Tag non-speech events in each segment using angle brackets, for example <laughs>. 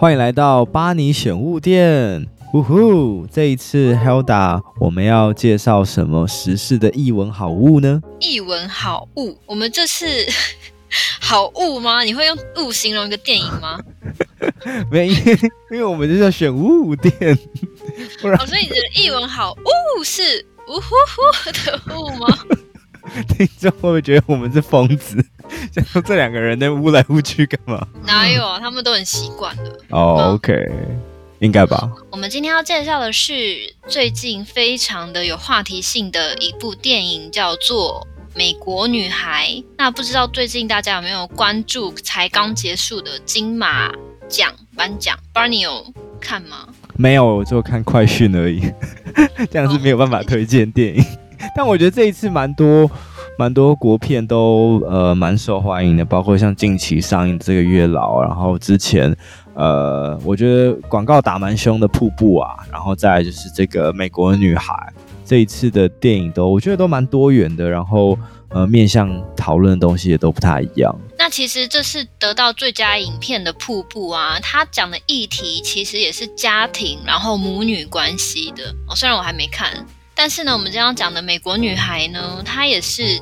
欢迎来到巴尼选物店，呜呼！这一次 Hilda 我们要介绍什么时事的译文好物呢？译文好物，我们这是 <laughs> 好物吗？你会用物形容一个电影吗？<laughs> 没，因为因为我们就是要选物店，不然、哦、所以你的译文好物是呜呼呼的物吗？<laughs> 听众会不会觉得我们是疯子？<laughs> 想说这两个人在乌来乌去干嘛？哪有啊？他们都很习惯的。哦、oh，OK，应该吧。我们今天要介绍的是最近非常的有话题性的一部电影，叫做《美国女孩》。那不知道最近大家有没有关注才刚结束的金马奖颁奖？Barney 有看吗？没有，我就看快讯而已。<laughs> 这样是没有办法推荐电影。<laughs> 但我觉得这一次蛮多。蛮多国片都呃蛮受欢迎的，包括像近期上映的这个《月老》，然后之前呃我觉得广告打蛮凶的《瀑布》啊，然后再来就是这个《美国女孩》，这一次的电影都我觉得都蛮多元的，然后呃面向讨论的东西也都不太一样。那其实这是得到最佳影片的《瀑布》啊，它讲的议题其实也是家庭，然后母女关系的。哦，虽然我还没看，但是呢，我们今天要讲的《美国女孩》呢，她也是。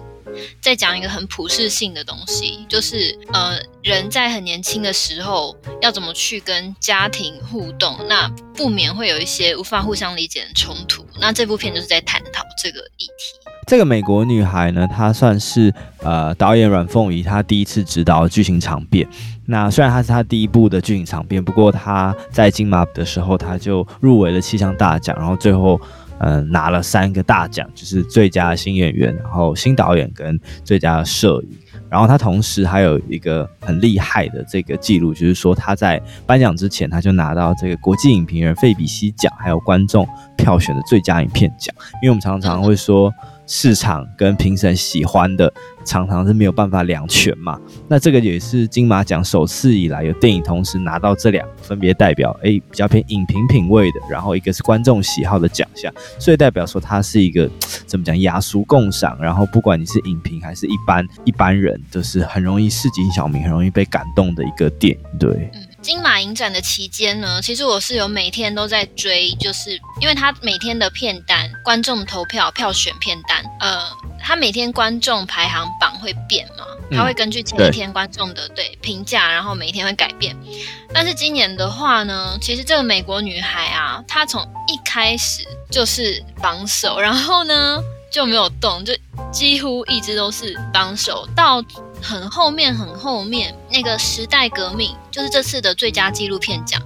在讲一个很普世性的东西，就是呃，人在很年轻的时候要怎么去跟家庭互动，那不免会有一些无法互相理解的冲突。那这部片就是在探讨这个议题。这个美国女孩呢，她算是呃导演阮凤仪她第一次执导的剧情长片。那虽然她是她第一部的剧情长片，不过她在金马的时候，她就入围了七项大奖，然后最后。嗯，拿了三个大奖，就是最佳新演员，然后新导演跟最佳摄影。然后他同时还有一个很厉害的这个记录，就是说他在颁奖之前他就拿到这个国际影评人费比西奖，还有观众票选的最佳影片奖。因为我们常常会说。市场跟评审喜欢的常常是没有办法两全嘛，那这个也是金马奖首次以来有电影同时拿到这两个，分别代表诶比较偏影评品味的，然后一个是观众喜好的奖项，所以代表说它是一个怎么讲雅俗共赏，然后不管你是影评还是一般一般人，都是很容易市井小民很容易被感动的一个电影，对。金马影展的期间呢，其实我是有每天都在追，就是因为他每天的片单、观众投票、票选片单，呃，他每天观众排行榜会变嘛，他会根据前一天观众的对评价，然后每一天会改变。但是今年的话呢，其实这个美国女孩啊，她从一开始就是榜首，然后呢就没有动，就几乎一直都是榜首到。很后面，很后面，那个时代革命就是这次的最佳纪录片奖。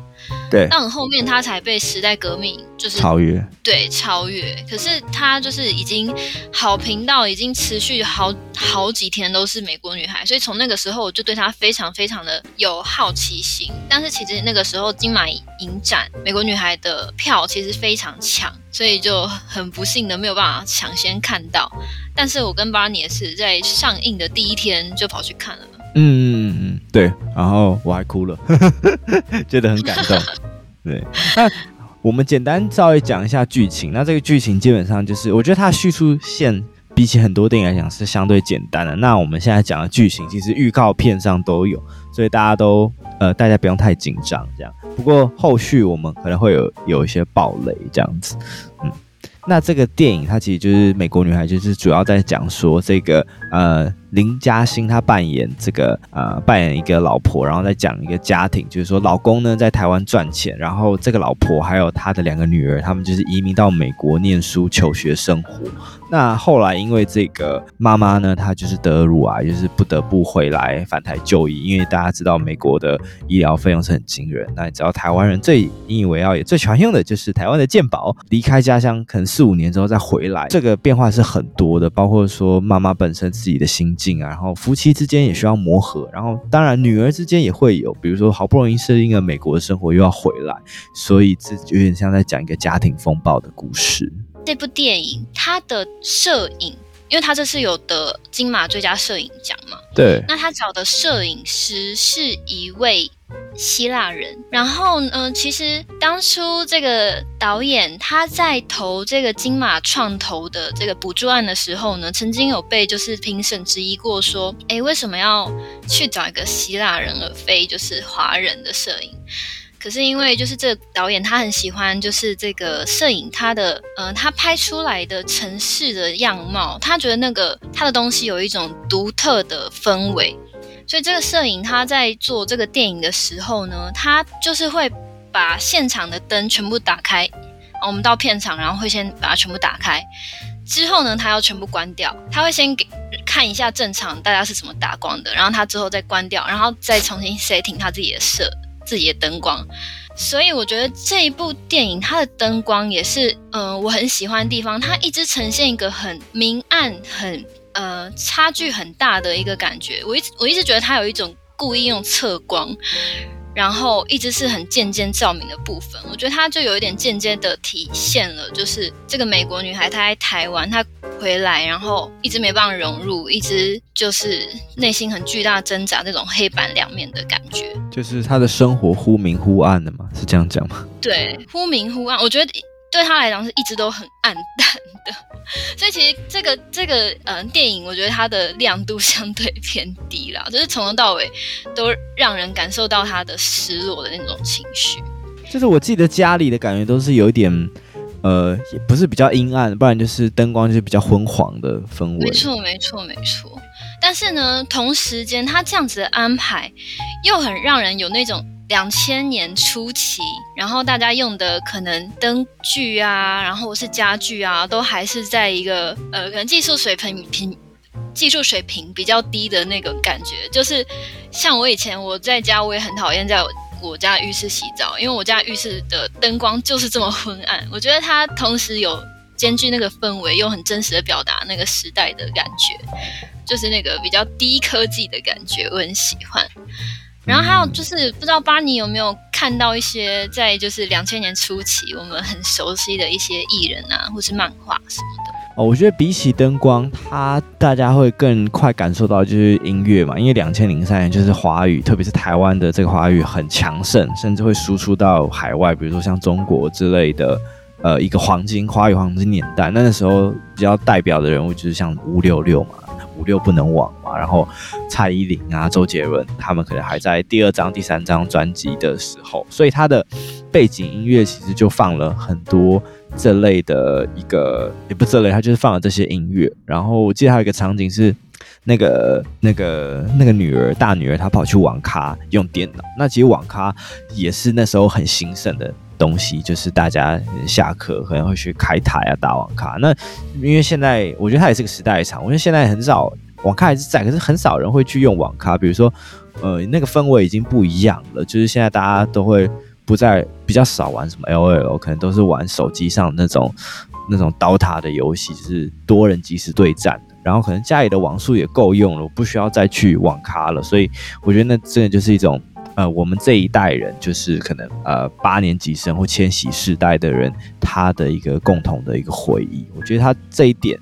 对，但很后面他才被时代革命就是超越，对，超越。可是他就是已经好评到已经持续好好几天都是美国女孩，所以从那个时候我就对她非常非常的有好奇心。但是其实那个时候金马影展美国女孩的票其实非常抢，所以就很不幸的没有办法抢先看到。但是我跟巴尼也是在上映的第一天就跑去看了。嗯嗯嗯，对，然后我还哭了，<laughs> 觉得很感动。<laughs> 对，那我们简单稍微讲一下剧情。那这个剧情基本上就是，我觉得它的叙述线比起很多电影来讲是相对简单的。那我们现在讲的剧情，其实预告片上都有，所以大家都呃，大家不用太紧张这样。不过后续我们可能会有有一些暴雷这样子，嗯。那这个电影它其实就是美国女孩，就是主要在讲说这个呃。林嘉欣她扮演这个呃扮演一个老婆，然后再讲一个家庭，就是说老公呢在台湾赚钱，然后这个老婆还有她的两个女儿，他们就是移民到美国念书求学生活。那后来因为这个妈妈呢，她就是得乳癌，就是不得不回来返台就医，因为大家知道美国的医疗费用是很惊人。那你知道台湾人最引以为傲也最喜欢用的就是台湾的健保。离开家乡可能四五年之后再回来，这个变化是很多的，包括说妈妈本身自己的心境啊。然后夫妻之间也需要磨合，然后当然女儿之间也会有，比如说好不容易适应了美国的生活又要回来，所以这有点像在讲一个家庭风暴的故事。这部电影它的摄影，因为它这次有得金马最佳摄影奖嘛，对，那他找的摄影师是一位。希腊人，然后呢，其实当初这个导演他在投这个金马创投的这个补助案的时候呢，曾经有被就是评审质疑过，说，诶，为什么要去找一个希腊人而非就是华人的摄影？可是因为就是这个导演他很喜欢就是这个摄影，他的呃他拍出来的城市的样貌，他觉得那个他的东西有一种独特的氛围，所以这个摄影他在做这个电影的时候呢，他就是会把现场的灯全部打开，我们到片场，然后会先把它全部打开，之后呢，他要全部关掉，他会先给看一下正常大家是怎么打光的，然后他之后再关掉，然后再重新 setting 他自己的色。自己的灯光，所以我觉得这一部电影它的灯光也是，呃，我很喜欢的地方。它一直呈现一个很明暗、很呃差距很大的一个感觉。我一直我一直觉得它有一种故意用侧光。然后一直是很间接照明的部分，我觉得它就有一点间接的体现了，就是这个美国女孩她在台湾，她回来，然后一直没办法融入，一直就是内心很巨大挣扎，这种黑白两面的感觉，就是她的生活忽明忽暗的嘛，是这样讲吗？对，忽明忽暗，我觉得对他来讲是一直都很暗淡的，所以其实这个这个呃电影，我觉得它的亮度相对偏低啦，就是从头到尾都让人感受到他的失落的那种情绪。就是我记得家里的感觉都是有一点，呃，也不是比较阴暗，不然就是灯光就是比较昏黄的氛围。没错，没错，没错。但是呢，同时间他这样子的安排，又很让人有那种。两千年初期，然后大家用的可能灯具啊，然后是家具啊，都还是在一个呃，可能技术水平平技术水平比较低的那个感觉。就是像我以前我在家，我也很讨厌在我，我家浴室洗澡，因为我家浴室的灯光就是这么昏暗。我觉得它同时有兼具那个氛围，又很真实的表达那个时代的感觉，就是那个比较低科技的感觉，我很喜欢。然后还有就是，不知道巴尼有没有看到一些在就是两千年初期我们很熟悉的一些艺人啊，或是漫画什么的。哦，我觉得比起灯光，它大家会更快感受到就是音乐嘛，因为两千零三年就是华语，特别是台湾的这个华语很强盛，甚至会输出到海外，比如说像中国之类的，呃，一个黄金华语黄金年代。那个时候比较代表的人物就是像五六六嘛。五六不能忘嘛，然后蔡依林啊、周杰伦他们可能还在第二张、第三张专辑的时候，所以他的背景音乐其实就放了很多这类的一个，也不这类，他就是放了这些音乐。然后我记得还有一个场景是那个、那个、那个女儿大女儿她跑去网咖用电脑，那其实网咖也是那时候很兴盛的。东西就是大家下课可能会去开台啊，打网咖。那因为现在我觉得它也是个时代场，我觉得现在很少网咖还是在，可是很少人会去用网咖。比如说，呃，那个氛围已经不一样了，就是现在大家都会不再比较少玩什么 LOL，可能都是玩手机上那种那种刀塔的游戏，就是多人即时对战。然后可能家里的网速也够用了，我不需要再去网咖了。所以我觉得那真的就是一种。呃，我们这一代人就是可能呃八年级生或千禧世代的人，他的一个共同的一个回忆。我觉得他这一点，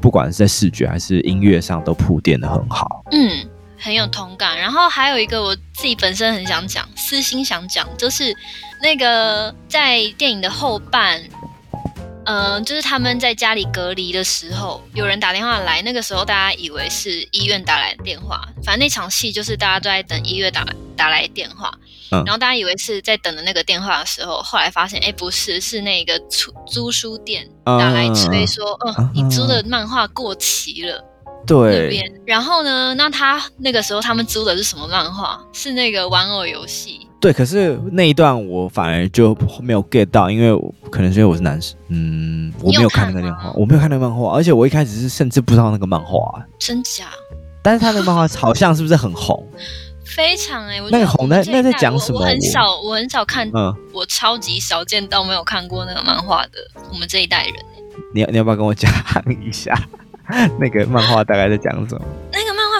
不管是在视觉还是音乐上，都铺垫得很好。嗯，很有同感。然后还有一个我自己本身很想讲，私心想讲，就是那个在电影的后半。嗯、呃，就是他们在家里隔离的时候，有人打电话来，那个时候大家以为是医院打来的电话，反正那场戏就是大家都在等医院打来打来电话，嗯，然后大家以为是在等的那个电话的时候，后来发现，哎，不是，是那个租租书店打来催说，嗯，嗯，你租的漫画过期了，对，那边，然后呢，那他那个时候他们租的是什么漫画？是那个玩偶游戏。对，可是那一段我反而就没有 get 到，因为可能是因为我是男生，嗯，我没有看那个漫画，我没有看那个漫画，而且我一开始是甚至不知道那个漫画，真假？<laughs> 但是他的漫画好像是不是很红？<laughs> 非常哎、欸，那个红那那在讲什么我？很少，我很少看，嗯，我超级少见到没有看过那个漫画的，我们这一代人、欸、你要你要不要跟我讲一下 <laughs> 那个漫画大概在讲什么？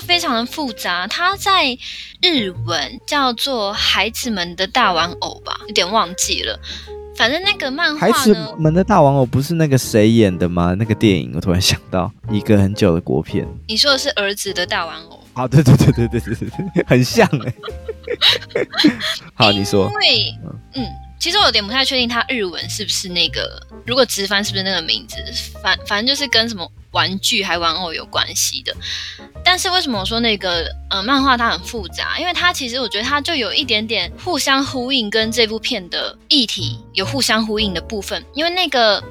非常的复杂，它在日文叫做《孩子们的大玩偶》吧，有点忘记了。反正那个漫画，《孩子们的大玩偶》不是那个谁演的吗？那个电影，我突然想到一个很久的国片。你说的是《儿子的大玩偶》？啊，对对对对对对对，很像哎。好，你说。因为，嗯，其实我有点不太确定，它日文是不是那个？如果直翻是不是那个名字？反反正就是跟什么。玩具还玩偶有关系的，但但是为什么我说那个呃漫画它很复杂？因为它其实我觉得它就有一点点互相呼应，跟这部片的议题有互相呼应的部分。因为那个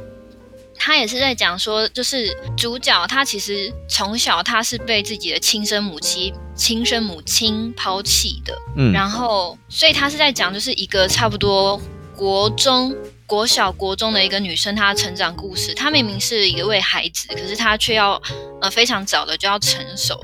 他也是在讲说，就是主角他其实从小他是被自己的亲生母亲亲生母亲抛弃的，嗯，然后所以他是在讲就是一个差不多国中。国小、国中的一个女生，她的成长故事，她明明是一位孩子，可是她却要呃非常早的就要成熟，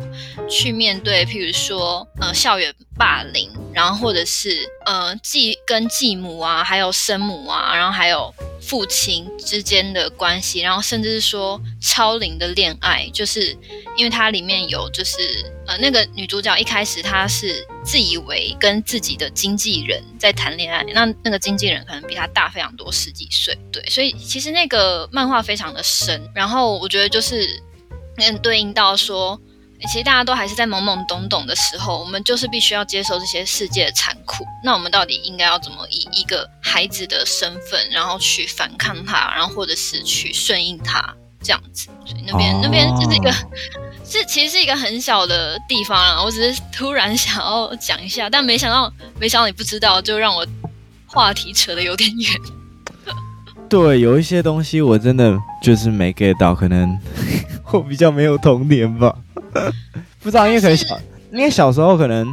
去面对，譬如说呃校园霸凌，然后或者是呃继跟继母啊，还有生母啊，然后还有父亲之间的关系，然后甚至是说超龄的恋爱，就是因为它里面有就是呃那个女主角一开始她是。自以为跟自己的经纪人在谈恋爱，那那个经纪人可能比她大非常多，十几岁，对，所以其实那个漫画非常的深，然后我觉得就是能对应到说，其实大家都还是在懵懵懂懂的时候，我们就是必须要接受这些世界的残酷，那我们到底应该要怎么以一个孩子的身份，然后去反抗他，然后或者是去顺应他这样子，所以那边、oh. 那边就是一个。是其实是一个很小的地方啊，我只是突然想要讲一下，但没想到，没想到你不知道，就让我话题扯得有点远。<laughs> 对，有一些东西我真的就是没 get 到，可能 <laughs> 我比较没有童年吧，<laughs> 不知道，因为可能小，因为小时候可能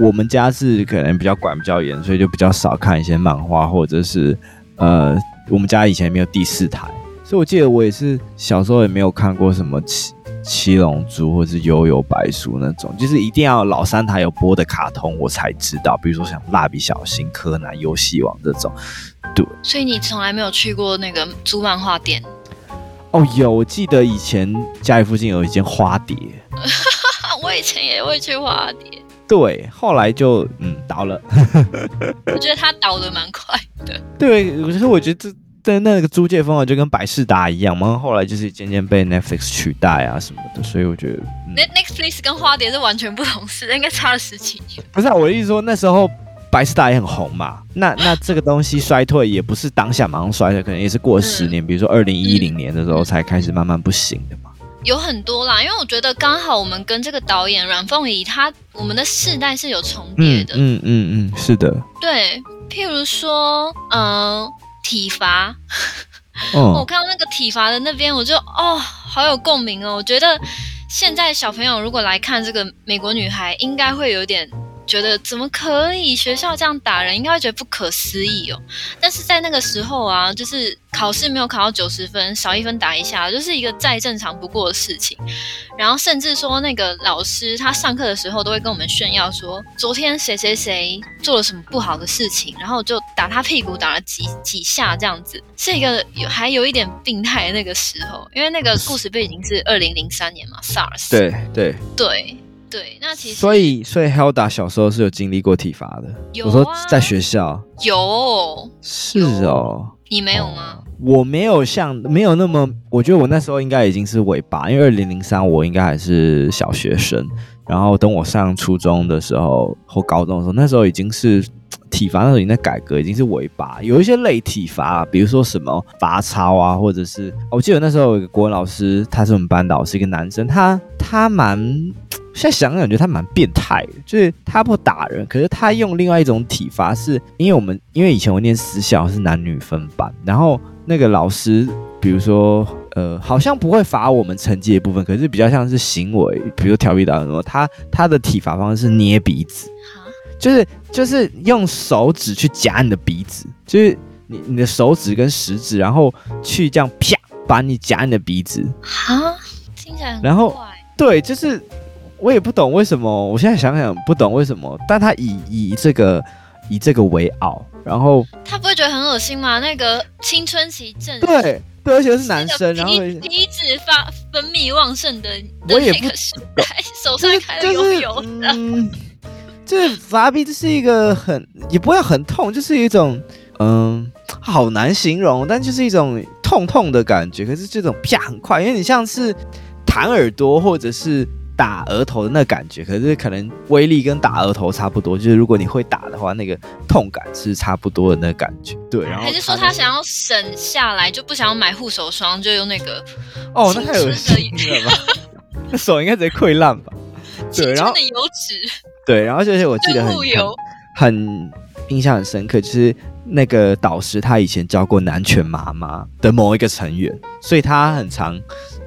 我们家是可能比较管比较严，所以就比较少看一些漫画，或者是呃，我们家以前没有第四台，所以我记得我也是小时候也没有看过什么。七七龙珠或者是悠悠白书那种，就是一定要老三台有播的卡通我才知道，比如说像蜡笔小新、柯南、游戏王这种。对，所以你从来没有去过那个租漫画店？哦，有，我记得以前家里附近有一间花蝶，<laughs> 我以前也会去花蝶。对，后来就嗯倒了。<laughs> 我觉得它倒的蛮快的。对，可是我觉得这。但那个租借风格就跟百事达一样嘛，后来就是渐渐被 Netflix 取代啊什么的，所以我觉得、嗯、Netflix 跟花蝶是完全不同事，应该差了十几年。不是、啊，我的意思说那时候百视达也很红嘛，那那这个东西衰退也不是当下马上衰退，可能也是过十年，嗯、比如说二零一零年的时候才开始慢慢不行的嘛。有很多啦，因为我觉得刚好我们跟这个导演阮凤仪他我们的世代是有重叠的，嗯嗯嗯，嗯，是的，对，譬如说，嗯、呃。体罚，哦 <laughs> 我看到那个体罚的那边，我就哦，好有共鸣哦。我觉得现在小朋友如果来看这个美国女孩，应该会有点。觉得怎么可以学校这样打人，应该会觉得不可思议哦。但是在那个时候啊，就是考试没有考到九十分，少一分打一下，就是一个再正常不过的事情。然后甚至说那个老师他上课的时候都会跟我们炫耀说，昨天谁谁谁做了什么不好的事情，然后就打他屁股打了几几下这样子，是一个有还有一点病态的那个时候，因为那个故事背景是二零零三年嘛，SARS。对对对。对，那其实所以所以 Helda 小时候是有经历过体罚的。有啊，我说在学校有，是哦，你没有吗？哦，我没有像没有那么，我觉得我那时候应该已经是尾巴，因为二零零三我应该还是小学生，然后等我上初中的时候或高中的时候，那时候已经是。体罚那时候已经在改革，已经是尾巴，有一些类体罚，比如说什么罚抄啊，或者是我记得那时候有一个国文老师，他是我们班导师，一个男生，他他蛮现在想想，感觉他蛮变态的，就是他不打人，可是他用另外一种体罚，是因为我们因为以前我念私校是男女分班，然后那个老师，比如说呃，好像不会罚我们成绩的部分，可是比较像是行为，比如调皮捣蛋什么，他他的体罚方式是捏鼻子。就是就是用手指去夹你的鼻子，就是你你的手指跟食指，然后去这样啪把你夹你的鼻子。哈，听起来很怪。然后对，就是我也不懂为什么，我现在想想不懂为什么，但他以以这个以这个为傲，然后他不会觉得很恶心吗？那个青春期正对对，而且是男生，然后鼻子发分泌旺盛的，我也不时代 <laughs> 手上开始油油的。嗯就是罚鼻这是一个很也不会很痛，就是一种嗯，好难形容，但就是一种痛痛的感觉。可是这种啪很快，因为你像是弹耳朵或者是打额头的那感觉，可是可能威力跟打额头差不多。就是如果你会打的话，那个痛感是差不多的那感觉。对，然后还是说他想要省下来，就不想要买护手霜，就用那个哦，那太恶心了吧？那手应该直接溃烂吧？对，然后的油脂，对，然后就是我记得很油很印象很深刻，就是那个导师他以前教过南拳妈妈的某一个成员，所以他很常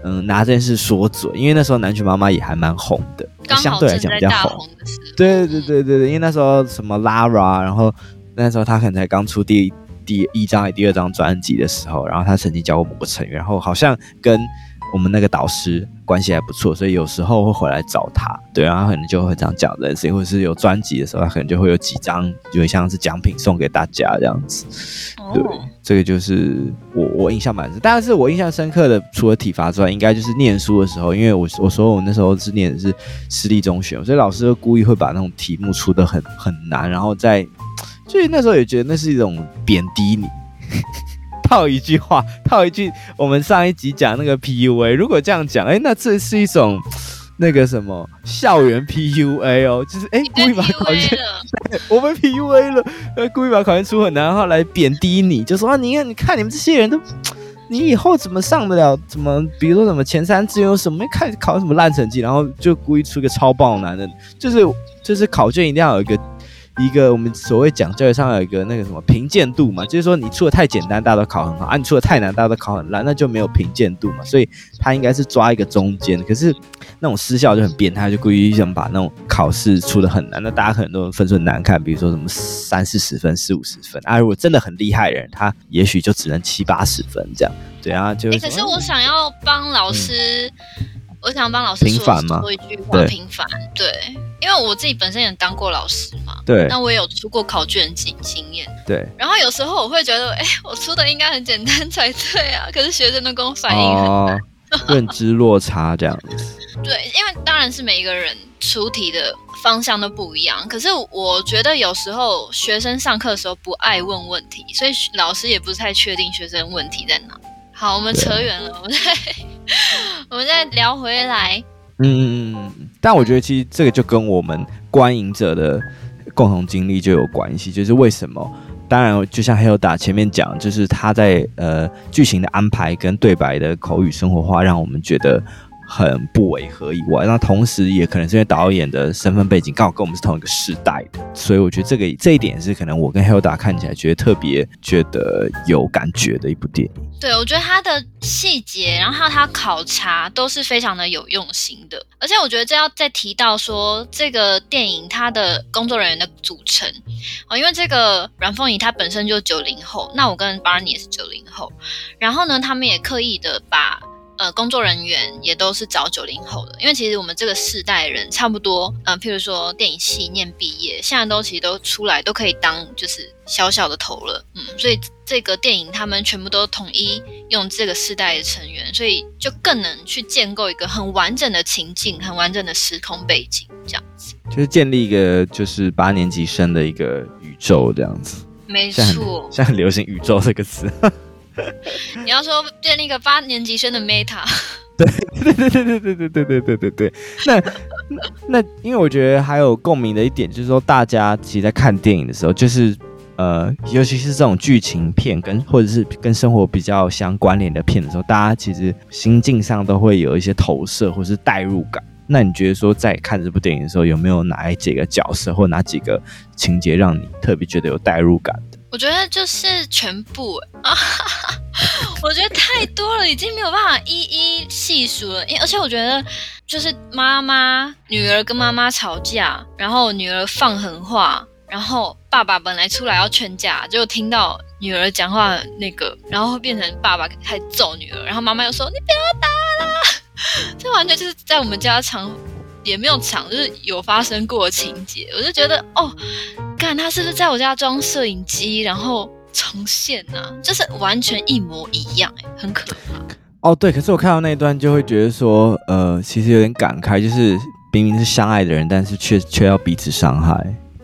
嗯拿这件事说嘴，因为那时候南拳妈妈也还蛮红的，相对来讲比较红。对对对对对，因为那时候什么 Lara，然后那时候他可能才刚出第第一张还第二张专辑的时候，然后他曾经教过某个成员，然后好像跟。我们那个导师关系还不错，所以有时候会回来找他，对，然后他可能就会这样讲的，所以或者是有专辑的时候，他可能就会有几张，就像是奖品送给大家这样子。对，哦、这个就是我我印象蛮深，但是我印象深刻的，除了体罚之外，应该就是念书的时候，因为我我说我那时候是念的是私立中学，所以老师就故意会把那种题目出的很很难，然后在，所以那时候也觉得那是一种贬低你。套一句话，套一句，我们上一集讲那个 PUA，如果这样讲，哎、欸，那这是一种 <tsk> 那个什么校园 PUA 哦，就是哎、欸，故意把考卷，<laughs> 我们 PUA 了，呃，故意把考卷出很难，然后来贬低你，就说啊，你看，你看你们这些人都，<tsk> 你以后怎么上得了？怎么，比如说什么前三志愿有什么，看考什么烂成绩，然后就故意出个超爆难的，就是就是考卷一定要有一个。一个我们所谓讲教育上有一个那个什么评鉴度嘛，就是说你出的太简单，大家都考很好；啊，你出的太难，大家都考很烂，那就没有评鉴度嘛。所以他应该是抓一个中间。可是那种私校就很变态，就故意想把那种考试出的很难，那大家可能都分数很难看，比如说什么三四十分、四五十分啊。如果真的很厉害的人，他也许就只能七八十分这样。对啊，就、可是我想要帮老师。我想帮老师说说一句话，平凡，对，因为我自己本身也当过老师嘛，对，那我也有出过考卷经经验，对，然后有时候我会觉得，哎，我出的应该很简单才对啊，可是学生都跟我反应很难，哦、认知落差这样子，<laughs> 对，因为当然是每一个人出题的方向都不一样，可是我觉得有时候学生上课的时候不爱问问题，所以老师也不太确定学生问题在哪。好，我们扯远了，我们再 <laughs> 我们再聊回来。嗯嗯嗯，但我觉得其实这个就跟我们观影者的共同经历就有关系，就是为什么？当然，就像 Hilda 前面讲，就是他在呃剧情的安排跟对白的口语生活化，让我们觉得。很不违和以外，那同时也可能是因为导演的身份背景刚好跟我们是同一个时代的，所以我觉得这个这一点是可能我跟 Hilda 看起来觉得特别觉得有感觉的一部电影。对，我觉得他的细节，然后他考察都是非常的有用心的，而且我觉得这要再提到说这个电影它的工作人员的组成哦，因为这个阮凤仪她本身就九零后，那我跟 Barney 也是九零后，然后呢，他们也刻意的把。呃，工作人员也都是找九零后的，因为其实我们这个世代人差不多，嗯、呃，譬如说电影系念毕业，现在都其实都出来都可以当就是小小的头了，嗯，所以这个电影他们全部都统一用这个世代的成员，所以就更能去建构一个很完整的情境，很完整的时空背景，这样子，就是建立一个就是八年级生的一个宇宙这样子，没错，现在很流行宇宙这个词。你要说建立一个八年级生的 meta，对对对对对对对对对对对对。那那因为我觉得还有共鸣的一点就是说，大家其实在看电影的时候，就是呃，尤其是这种剧情片跟或者是跟生活比较相关联的片的时候，大家其实心境上都会有一些投射或是代入感。那你觉得说在看这部电影的时候，有没有哪几个角色或哪几个情节让你特别觉得有代入感？我觉得就是全部啊，<laughs> 我觉得太多了，已经没有办法一一细数了。因而且我觉得，就是妈妈、女儿跟妈妈吵架，然后女儿放狠话，然后爸爸本来出来要劝架，就听到女儿讲话那个，然后会变成爸爸开始揍女儿，然后妈妈又说：“你不要打了。<laughs> ”这完全就是在我们家常也没有常，就是有发生过的情节。我就觉得哦。看他是不是在我家装摄影机，然后重现呢、啊？就是完全一模一样、哎，很可怕。哦，对，可是我看到那一段就会觉得说，呃，其实有点感慨，就是明明是相爱的人，但是却却要彼此伤害。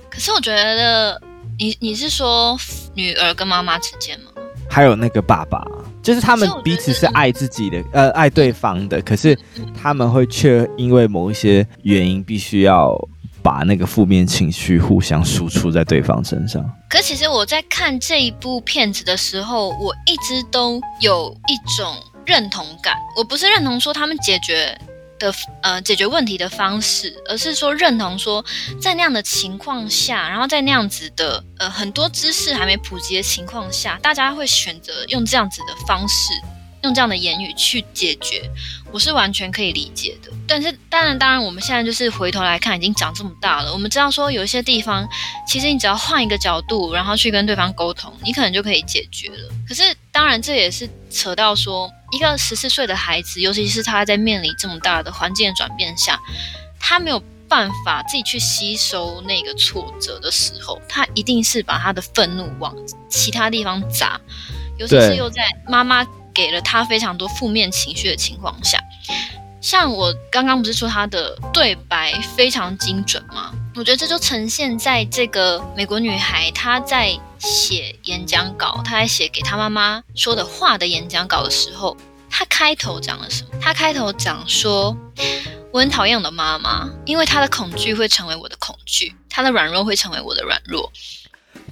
可是我觉得，你你是说女儿跟妈妈之间吗？还有那个爸爸，就是他们彼此是爱自己的，呃，爱对方的，可是他们会却因为某一些原因必须要。把那个负面情绪互相输出在对方身上。可其实我在看这一部片子的时候，我一直都有一种认同感。我不是认同说他们解决的呃解决问题的方式，而是说认同说，在那样的情况下，然后在那样子的呃很多知识还没普及的情况下，大家会选择用这样子的方式，用这样的言语去解决，我是完全可以理解的。但是当然，当然我们现在就是回头来看，已经长这么大了，我们知道说有一些地方，其实你只要换一个角度，然后去跟对方沟通，你可能就可以解决了。可是当然，这也是扯到说。一个十四岁的孩子，尤其是他在面临这么大的环境的转变下，他没有办法自己去吸收那个挫折的时候，他一定是把他的愤怒往其他地方砸，尤其是又在妈妈给了他非常多负面情绪的情况下。像我刚刚不是说他的对白非常精准吗？我觉得这就呈现在这个美国女孩她在写演讲稿，她在写给她妈妈说的话的演讲稿的时候，她开头讲了什么？她开头讲说：“我很讨厌我的妈妈，因为她的恐惧会成为我的恐惧，她的软弱会成为我的软弱。”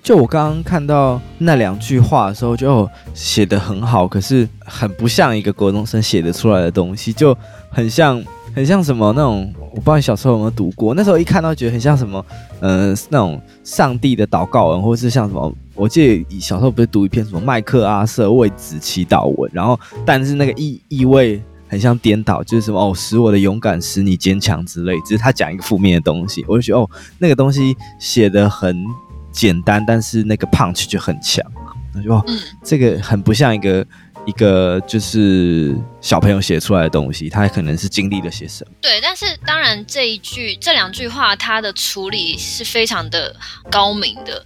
就我刚刚看到那两句话的时候，就写得很好，可是很不像一个国中生写得出来的东西，就很像。很像什么那种，我不知道你小时候有没有读过。那时候一看到觉得很像什么，呃，那种上帝的祷告文，或是像什么，我记得小时候不是读一篇什么麦克阿瑟为子祈祷文，然后但是那个意意味很像颠倒，就是什么哦，使我的勇敢使你坚强之类，只是他讲一个负面的东西，我就觉得哦，那个东西写得很简单，但是那个 punch 就很强，那就哦，这个很不像一个。一个就是小朋友写出来的东西，他可能是经历了些什么？对，但是当然这一句、这两句话，它的处理是非常的高明的。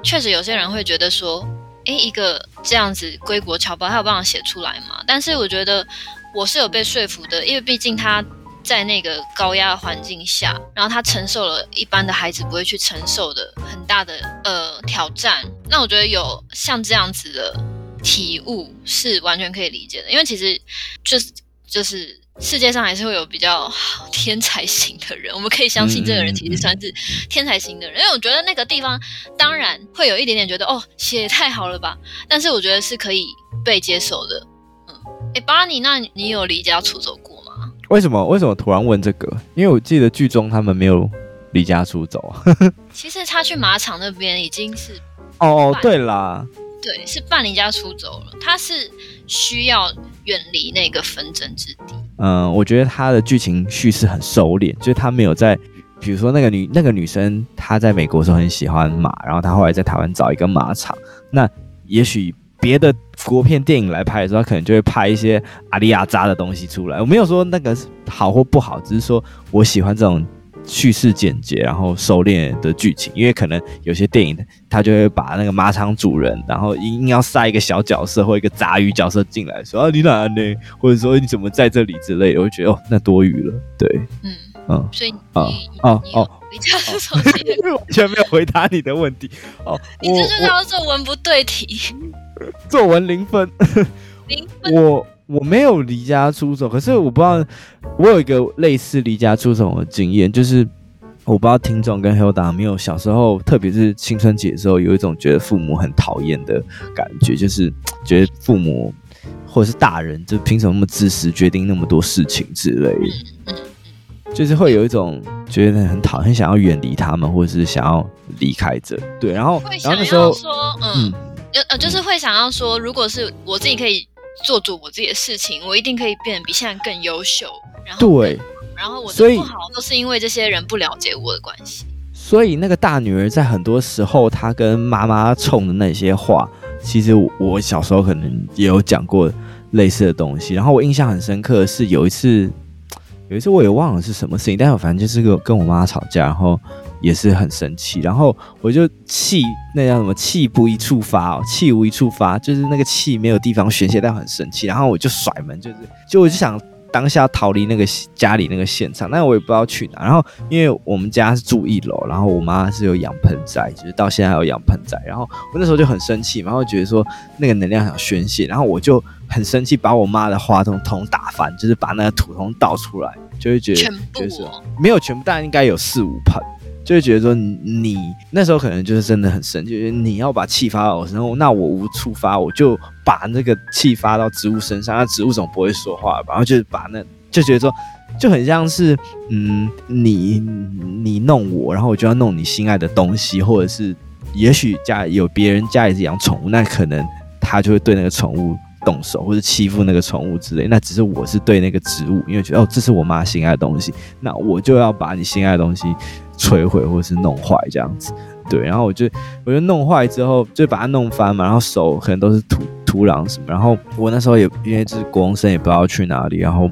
确实，有些人会觉得说，诶，一个这样子归国侨胞，他有办法写出来吗？但是我觉得我是有被说服的，因为毕竟他在那个高压环境下，然后他承受了一般的孩子不会去承受的很大的呃挑战。那我觉得有像这样子的。体悟是完全可以理解的，因为其实就是就是世界上还是会有比较天才型的人，我们可以相信这个人其实算是天才型的人，因为我觉得那个地方当然会有一点点觉得哦，写也太好了吧，但是我觉得是可以被接受的。嗯，哎，巴尼，那你有离家出走过吗？为什么？为什么突然问这个？因为我记得剧中他们没有离家出走啊。<laughs> 其实他去马场那边已经是哦，对啦。对，是半离家出走了。他是需要远离那个纷争之地。嗯，我觉得他的剧情叙事很收敛，就是他没有在，比如说那个女那个女生，她在美国的时候很喜欢马，然后她后来在台湾找一个马场。那也许别的国片电影来拍的时候，他可能就会拍一些阿里亚扎的东西出来。我没有说那个好或不好，只是说我喜欢这种。叙事简洁，然后收敛的剧情，因为可能有些电影他就会把那个马场主人，然后硬要塞一个小角色或一个杂鱼角色进来，说啊你哪呢？或者说你怎么在这里之类的，我就觉得哦那多余了，对，嗯嗯，所以你哦哦哦，你这样说完全 <laughs> 没有回答你的问题哦，<laughs> 你这就叫做文不对题，<laughs> 作文零分，零分，我。我没有离家出走，可是我不知道，我有一个类似离家出走的经验，就是我不知道听众跟 Hilda 没有小时候，特别是青春期的时候，有一种觉得父母很讨厌的感觉，就是觉得父母或者是大人就凭什么那么自私，决定那么多事情之类的，就是会有一种觉得很讨厌，很想要远离他们，或者是想要离开这，对，然后然后那时候说，嗯，呃，就是会想要说，如果是我自己可以。做主我自己的事情，我一定可以变得比现在更优秀。然后对，然后我的不好都是因为这些人不了解我的关系。所以那个大女儿在很多时候，她跟妈妈冲的那些话，其实我，我小时候可能也有讲过类似的东西。然后我印象很深刻的是有一次，有一次我也忘了是什么事情，但是我反正就是跟跟我妈吵架，然后。也是很生气，然后我就气，那叫什么？气不一处发哦，气无一处发，就是那个气没有地方宣泄，但很生气。然后我就甩门，就是就我就想当下逃离那个家里那个现场，但我也不知道去哪。然后因为我们家是住一楼，然后我妈是有养盆栽，就是到现在还有养盆栽。然后我那时候就很生气，然后觉得说那个能量想宣泄，然后我就很生气，把我妈的花筒桶打翻，就是把那个土桶倒出来，就会觉得就是没有全部，但应该有四五盆。就会觉得说你，那时候可能就是真的很生气，就是你要把气发到我身上，那我无处发，我就把那个气发到植物身上，那植物总不会说话吧？然后就是把那就觉得说，就很像是嗯，你你弄我，然后我就要弄你心爱的东西，或者是也许家有别人家里是养宠物，那可能他就会对那个宠物动手，或者欺负那个宠物之类。那只是我是对那个植物，因为觉得哦，这是我妈心爱的东西，那我就要把你心爱的东西摧毁或者是弄坏这样子。对，然后我就我就弄坏之后，就把它弄翻嘛，然后手可能都是土土壤什么，然后我那时候也因为这是国中生，也不知道去哪里，然后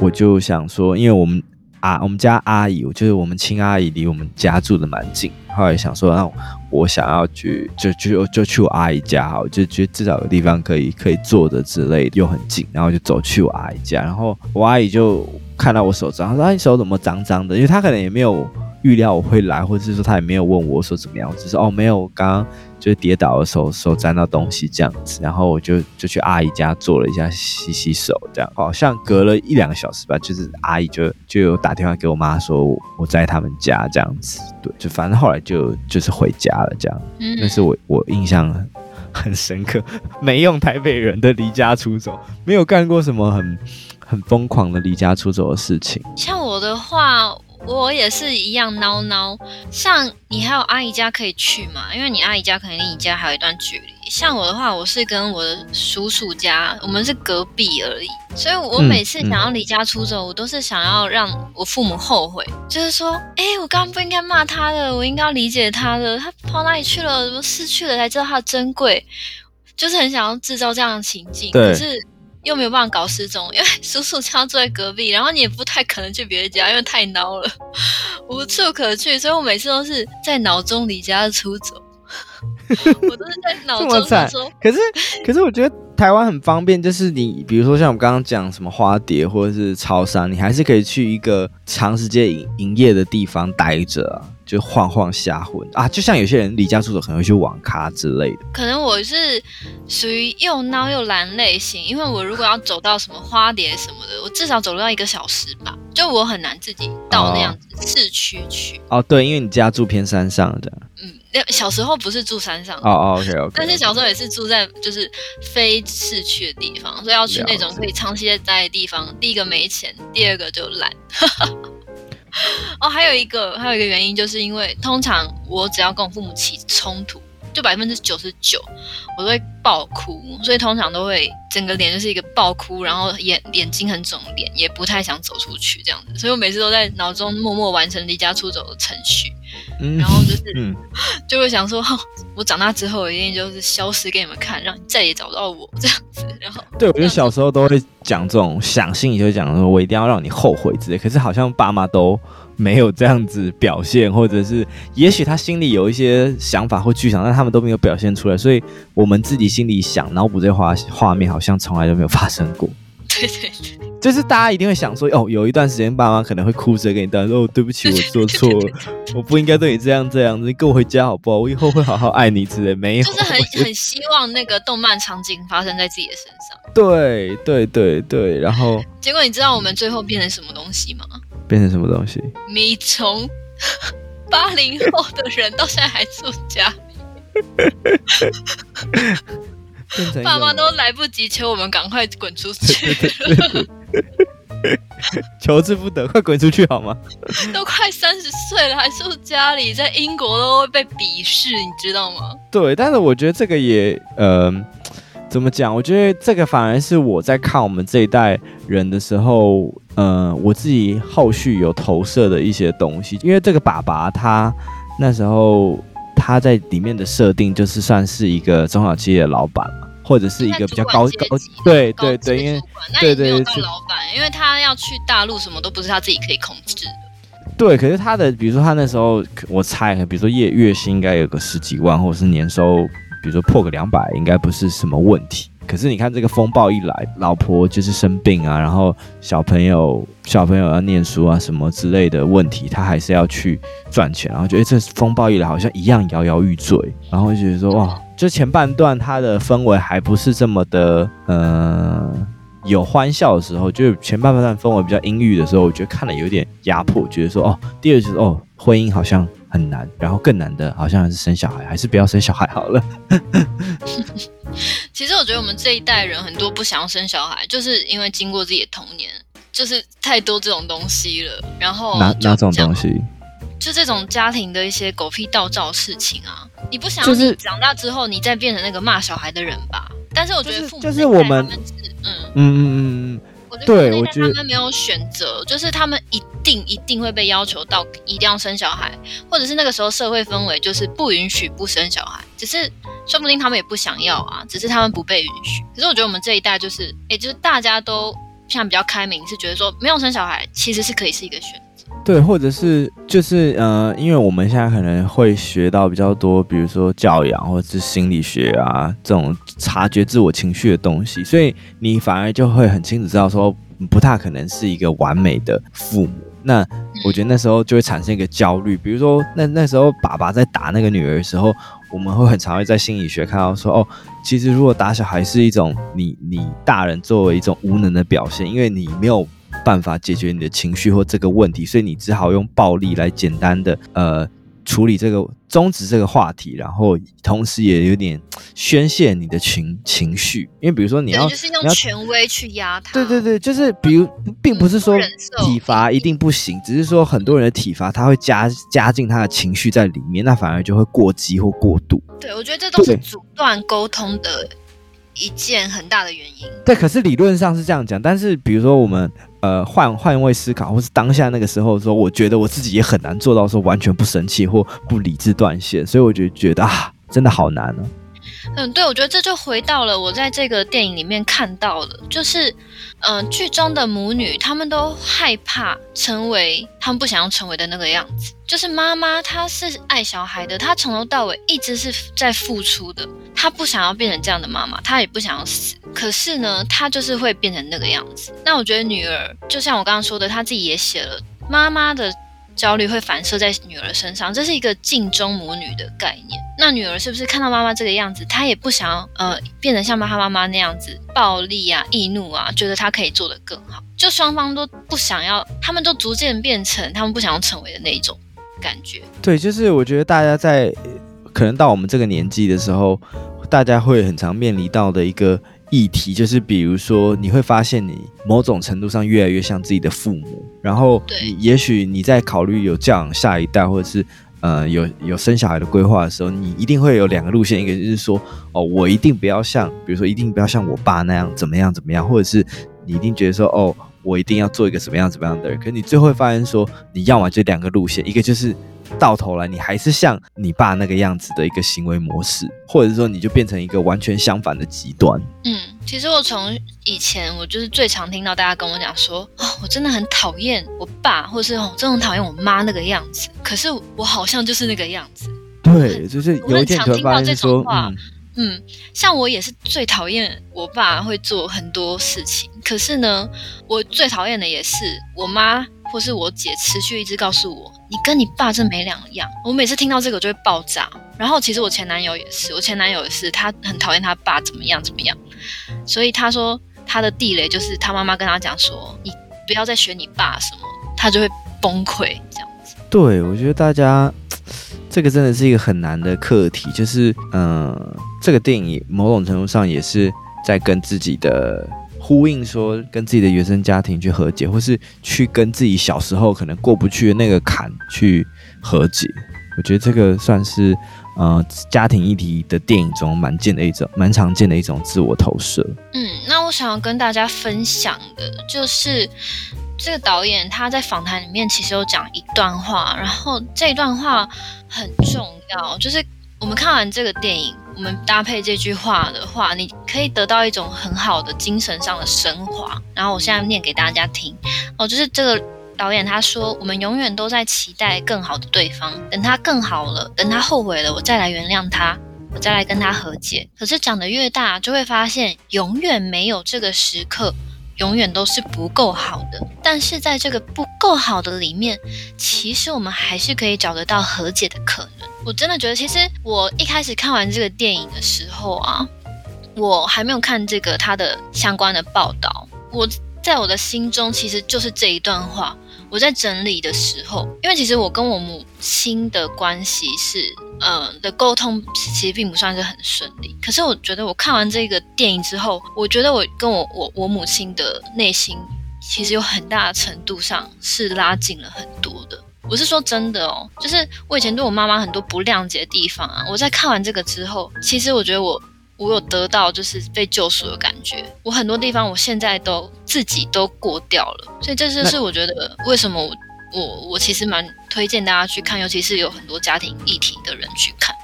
我就想说，因为我们啊，我们家阿姨，就是我们亲阿姨，离我们家住的蛮近，后来想说，那我想要去，就就就去我阿姨家，哈，就觉得至少有地方可以可以坐着之类的，又很近，然后就走去我阿姨家，然后我阿姨就看到我手脏，她说：“你手怎么脏脏的？”因为她可能也没有。预料我会来，或者是说她也没有问我说怎么样，只是哦没有，刚刚就是跌倒的时候手沾到东西这样子，然后我就就去阿姨家做了一下洗洗手，这样。好像隔了一两个小时吧，就是阿姨就就有打电话给我妈说我在他们家这样子，对，就反正后来就就是回家了这样，嗯，那是我我印象很深刻，没用台北人的离家出走，没有干过什么很很疯狂的离家出走的事情，像我的话。我也是一样孬孬，像你还有阿姨家可以去嘛？因为你阿姨家可能离你家还有一段距离。像我的话，我是跟我的叔叔家，我们是隔壁而已。所以我每次想要离家出走，我都是想要让我父母后悔，就是说，哎、欸，我刚刚不应该骂他的，我应该要理解他的，他跑哪里去了？怎么失去了才知道他的珍贵？就是很想要制造这样的情境，可是。又没有办法搞失踪，因为 <laughs> 叔叔家住在隔壁，然后你也不太可能去别人家，因为太孬了，<laughs> 无处可去，所以我每次都是在脑中离家出走。<laughs> 我都是在脑中说，可是可是我觉得台湾很方便，就是你比如说像我们刚刚讲什么花蝶或者是超商，你还是可以去一个长时间营营业的地方待着啊。就晃晃瞎混啊，就像有些人离家出走，可能会去网咖之类的。可能我是属于又孬又懒类型，因为我如果要走到什么花蝶什么的，我至少走到一个小时吧，就我很难自己到那样子市区去。哦，对，因为你家住偏山上的。嗯，小时候不是住山上。哦哦，OK OK。但是小时候也是住在就是非市区的地方，所以要去那种可以长期待的地方。第一个没钱，第二个就懒。哦，还有一个，还有一个原因，就是因为通常我只要跟我父母起冲突，就百分之九十九，我都会爆哭，所以通常都会整个脸就是一个爆哭，然后眼眼睛很肿脸，也不太想走出去这样子，所以我每次都在脑中默默完成离家出走的程序，嗯、然后就是、嗯、<laughs> 就会想说，我长大之后一定就是消失给你们看，让你再也找不到我这样子。然后，对，我觉得小时候都会讲这种，想心里就会讲说，我一定要让你后悔之类，可是好像爸妈都。没有这样子表现，或者是也许他心里有一些想法或剧场，但他们都没有表现出来，所以我们自己心里想脑补这画画面，好像从来都没有发生过。对对对，就是大家一定会想说，哦，有一段时间爸妈可能会哭着跟你道歉，哦，对不起，我做错了，<laughs> 我不应该对你这样这样子，你跟我回家好不好？我以后会好好爱你之类。没有，就是很很希望那个动漫场景发生在自己的身上。对对对对，然后结果你知道我们最后变成什么东西吗？变成什么东西？你从，<laughs> 八零后的人到现在还住家里，爸妈都来不及求我们赶快滚出去了，<laughs> 求之不得，快滚出去好吗？<laughs> 都快三十岁了还住家里，在英国都会被鄙视，你知道吗？对，但是我觉得这个也，呃，怎么讲？我觉得这个反而是我在看我们这一代人的时候。嗯、呃，我自己后续有投射的一些东西，因为这个爸爸他那时候他在里面的设定就是算是一个中小企业的老板嘛，或者是一个比较高高对对对，因为对对对老板，因为他要去大陆，什么都不是他自己可以控制的。对，可是他的比如说他那时候我猜，比如说月月薪应该有个十几万，或者是年收比如说破个两百，应该不是什么问题。可是你看这个风暴一来，老婆就是生病啊，然后小朋友小朋友要念书啊什么之类的问题，他还是要去赚钱，然后觉得这风暴一来好像一样摇摇欲坠，然后就觉得说哇，就前半段它的氛围还不是这么的呃有欢笑的时候，就前半段氛围比较阴郁的时候，我觉得看了有点压迫，觉得说哦，第二就是哦，婚姻好像很难，然后更难的好像还是生小孩，还是不要生小孩好了。<laughs> 其实我觉得我们这一代人很多不想要生小孩，就是因为经过自己的童年，就是太多这种东西了。然后哪哪种东西？就这种家庭的一些狗屁倒灶事情啊！你不想要你长大之后，你再变成那个骂小孩的人吧？但是我觉得父母就是我们，嗯嗯嗯嗯。对，我觉得他们没有选择，就是他们一定一定会被要求到一定要生小孩，或者是那个时候社会氛围就是不允许不生小孩，只是说不定他们也不想要啊，只是他们不被允许。可是我觉得我们这一代就是，哎，就是大家都现在比较开明，是觉得说没有生小孩其实是可以是一个选择。对，或者是就是呃，因为我们现在可能会学到比较多，比如说教养或者是心理学啊这种察觉自我情绪的东西，所以你反而就会很清楚知道说，不太可能是一个完美的父母。那我觉得那时候就会产生一个焦虑，比如说那那时候爸爸在打那个女儿的时候，我们会很常会在心理学看到说，哦，其实如果打小孩是一种你你大人作为一种无能的表现，因为你没有。办法解决你的情绪或这个问题，所以你只好用暴力来简单的呃处理这个终止这个话题，然后同时也有点宣泄你的情情绪，因为比如说你要就是用权威去压他，对对对，就是比如并不是说体罚一定不行，只是说很多人的体罚他会加加进他的情绪在里面，那反而就会过激或过度。对，我觉得这都是阻断沟通的一件很大的原因。对，可是理论上是这样讲，但是比如说我们。呃，换换位思考，或是当下那个时候说，我觉得我自己也很难做到说完全不生气或不理智断线，所以我就觉得啊，真的好难、啊。嗯，对，我觉得这就回到了我在这个电影里面看到的，就是，嗯、剧中的母女她们都害怕成为她们不想要成为的那个样子。就是妈妈她是爱小孩的，她从头到尾一直是在付出的，她不想要变成这样的妈妈，她也不想要死。可是呢，她就是会变成那个样子。那我觉得女儿就像我刚刚说的，她自己也写了妈妈的。焦虑会反射在女儿身上，这是一个镜中母女的概念。那女儿是不是看到妈妈这个样子，她也不想要呃变成像她妈妈那样子暴力啊、易怒啊，觉得她可以做得更好？就双方都不想要，他们都逐渐变成他们不想要成为的那一种感觉。对，就是我觉得大家在可能到我们这个年纪的时候，大家会很常面临到的一个。议题就是，比如说，你会发现你某种程度上越来越像自己的父母，然后你也许你在考虑有教养下一代，或者是呃有有生小孩的规划的时候，你一定会有两个路线，一个就是说，哦，我一定不要像，比如说一定不要像我爸那样怎么样怎么样，或者是你一定觉得说，哦，我一定要做一个什么样怎么样的人，可是你最后会发现说，你要么就两个路线，一个就是。到头来，你还是像你爸那个样子的一个行为模式，或者是说，你就变成一个完全相反的极端。嗯，其实我从以前，我就是最常听到大家跟我讲说，哦，我真的很讨厌我爸，或者是哦，真的很讨厌我妈那个样子。可是我好像就是那个样子。对，就是有一天突然发现说，嗯，嗯，像我也是最讨厌我爸会做很多事情，可是呢，我最讨厌的也是我妈。或是我姐持续一直告诉我，你跟你爸这没两样。我每次听到这个就会爆炸。然后其实我前男友也是，我前男友也是，他很讨厌他爸怎么样怎么样。所以他说他的地雷就是他妈妈跟他讲说，你不要再学你爸什么，他就会崩溃这样子。对，我觉得大家这个真的是一个很难的课题，就是嗯、这个电影某种程度上也是在跟自己的。呼应说，跟自己的原生家庭去和解，或是去跟自己小时候可能过不去的那个坎去和解。我觉得这个算是呃家庭议题的电影中蛮见的一种，蛮常见的一种自我投射。嗯，那我想要跟大家分享的就是这个导演他在访谈里面其实有讲一段话，然后这一段话很重要，就是我们看完这个电影。我们搭配这句话的话，你可以得到一种很好的精神上的升华。然后我现在念给大家听哦，就是这个导演他说：“我们永远都在期待更好的对方，等他更好了，等他后悔了，我再来原谅他，我再来跟他和解。可是长得越大，就会发现永远没有这个时刻，永远都是不够好的。但是在这个不够好的里面，其实我们还是可以找得到和解的可能。”我真的觉得，其实我一开始看完这个电影的时候啊，我还没有看这个他的相关的报道。我在我的心中其实就是这一段话。我在整理的时候，因为其实我跟我母亲的关系是，呃，的沟通其实并不算是很顺利。可是我觉得我看完这个电影之后，我觉得我跟我我我母亲的内心其实有很大程度上是拉近了很多的。我是说真的哦，就是我以前对我妈妈很多不谅解的地方啊，我在看完这个之后，其实我觉得我我有得到就是被救赎的感觉。我很多地方我现在都自己都过掉了，所以这就是我觉得为什么我我我其实蛮推荐大家去看，尤其是有很多家庭议题的人去看。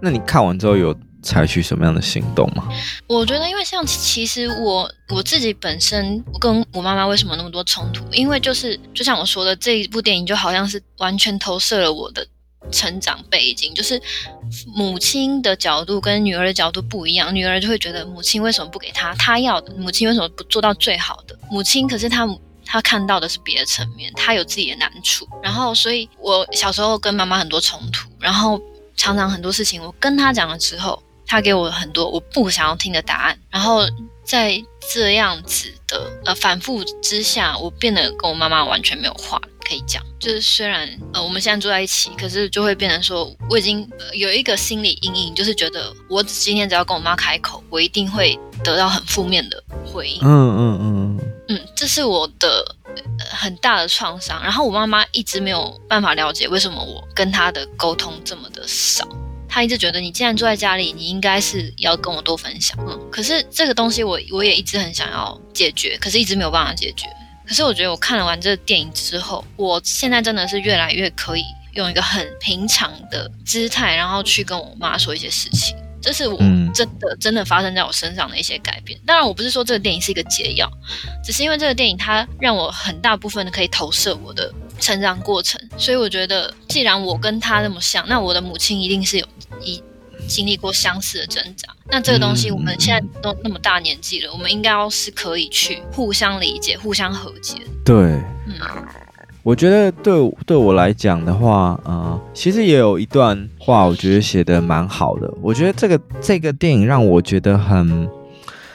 那你看完之后有采取什么样的行动吗？我觉得，因为像其实我我自己本身，我跟我妈妈为什么那么多冲突？因为就是就像我说的，这一部电影就好像是完全投射了我的成长背景，就是母亲的角度跟女儿的角度不一样，女儿就会觉得母亲为什么不给她她要的？母亲为什么不做到最好的？母亲可是她她看到的是别的层面，她有自己的难处，然后所以我小时候跟妈妈很多冲突，然后常常很多事情我跟她讲了之后。他给我很多我不想要听的答案，然后在这样子的呃反复之下，我变得跟我妈妈完全没有话可以讲。就是虽然呃我们现在住在一起，可是就会变成说我已经、呃、有一个心理阴影，就是觉得我今天只要跟我妈开口，我一定会得到很负面的回应。嗯嗯嗯嗯，这是我的、呃、很大的创伤。然后我妈妈一直没有办法了解为什么我跟她的沟通这么的少。他一直觉得你既然住在家里，你应该是要跟我多分享。嗯，可是这个东西我我也一直很想要解决，可是一直没有办法解决。可是我觉得我看了完这个电影之后，我现在真的是越来越可以用一个很平常的姿态，然后去跟我妈说一些事情。这是我真的真的发生在我身上的一些改变。当然，我不是说这个电影是一个解药，只是因为这个电影它让我很大部分的可以投射我的成长过程。所以我觉得，既然我跟他那么像，那我的母亲一定是有。一经历过相似的挣扎，那这个东西我们现在都那么大年纪了，嗯、我们应该要是可以去互相理解、互相和解。对，嗯，我觉得对对我来讲的话，呃，其实也有一段话，我觉得写的蛮好的。我觉得这个这个电影让我觉得很，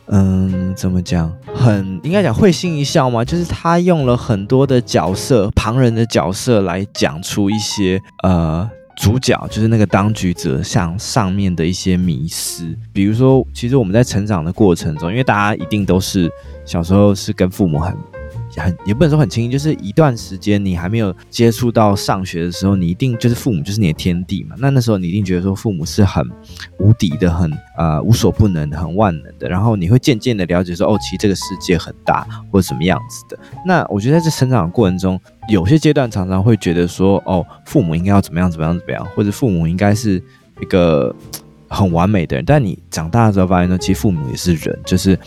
嗯，怎么讲，很应该讲会心一笑吗？就是他用了很多的角色、旁人的角色来讲出一些呃。主角就是那个当局者，像上面的一些迷失，比如说，其实我们在成长的过程中，因为大家一定都是小时候是跟父母很。很也不能说很轻易，就是一段时间你还没有接触到上学的时候，你一定就是父母就是你的天地嘛。那那时候你一定觉得说父母是很无敌的，很呃无所不能，很万能的。然后你会渐渐的了解说，哦，其实这个世界很大，或者什么样子的。那我觉得在这成长的过程中，有些阶段常常会觉得说，哦，父母应该要怎么样怎么样怎么样，或者父母应该是一个 <tsk> 很完美的人。但你长大的时候发现呢，其实父母也是人，就是。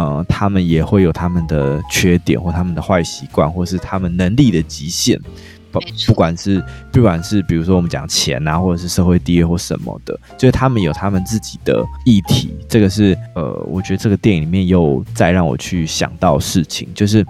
呃，他们也会有他们的缺点，或他们的坏习惯，或是他们能力的极限。不，不管是不管是比如说我们讲钱啊，或者是社会地位或什么的，就是他们有他们自己的议题。这个是呃，我觉得这个电影里面又再让我去想到事情，就是。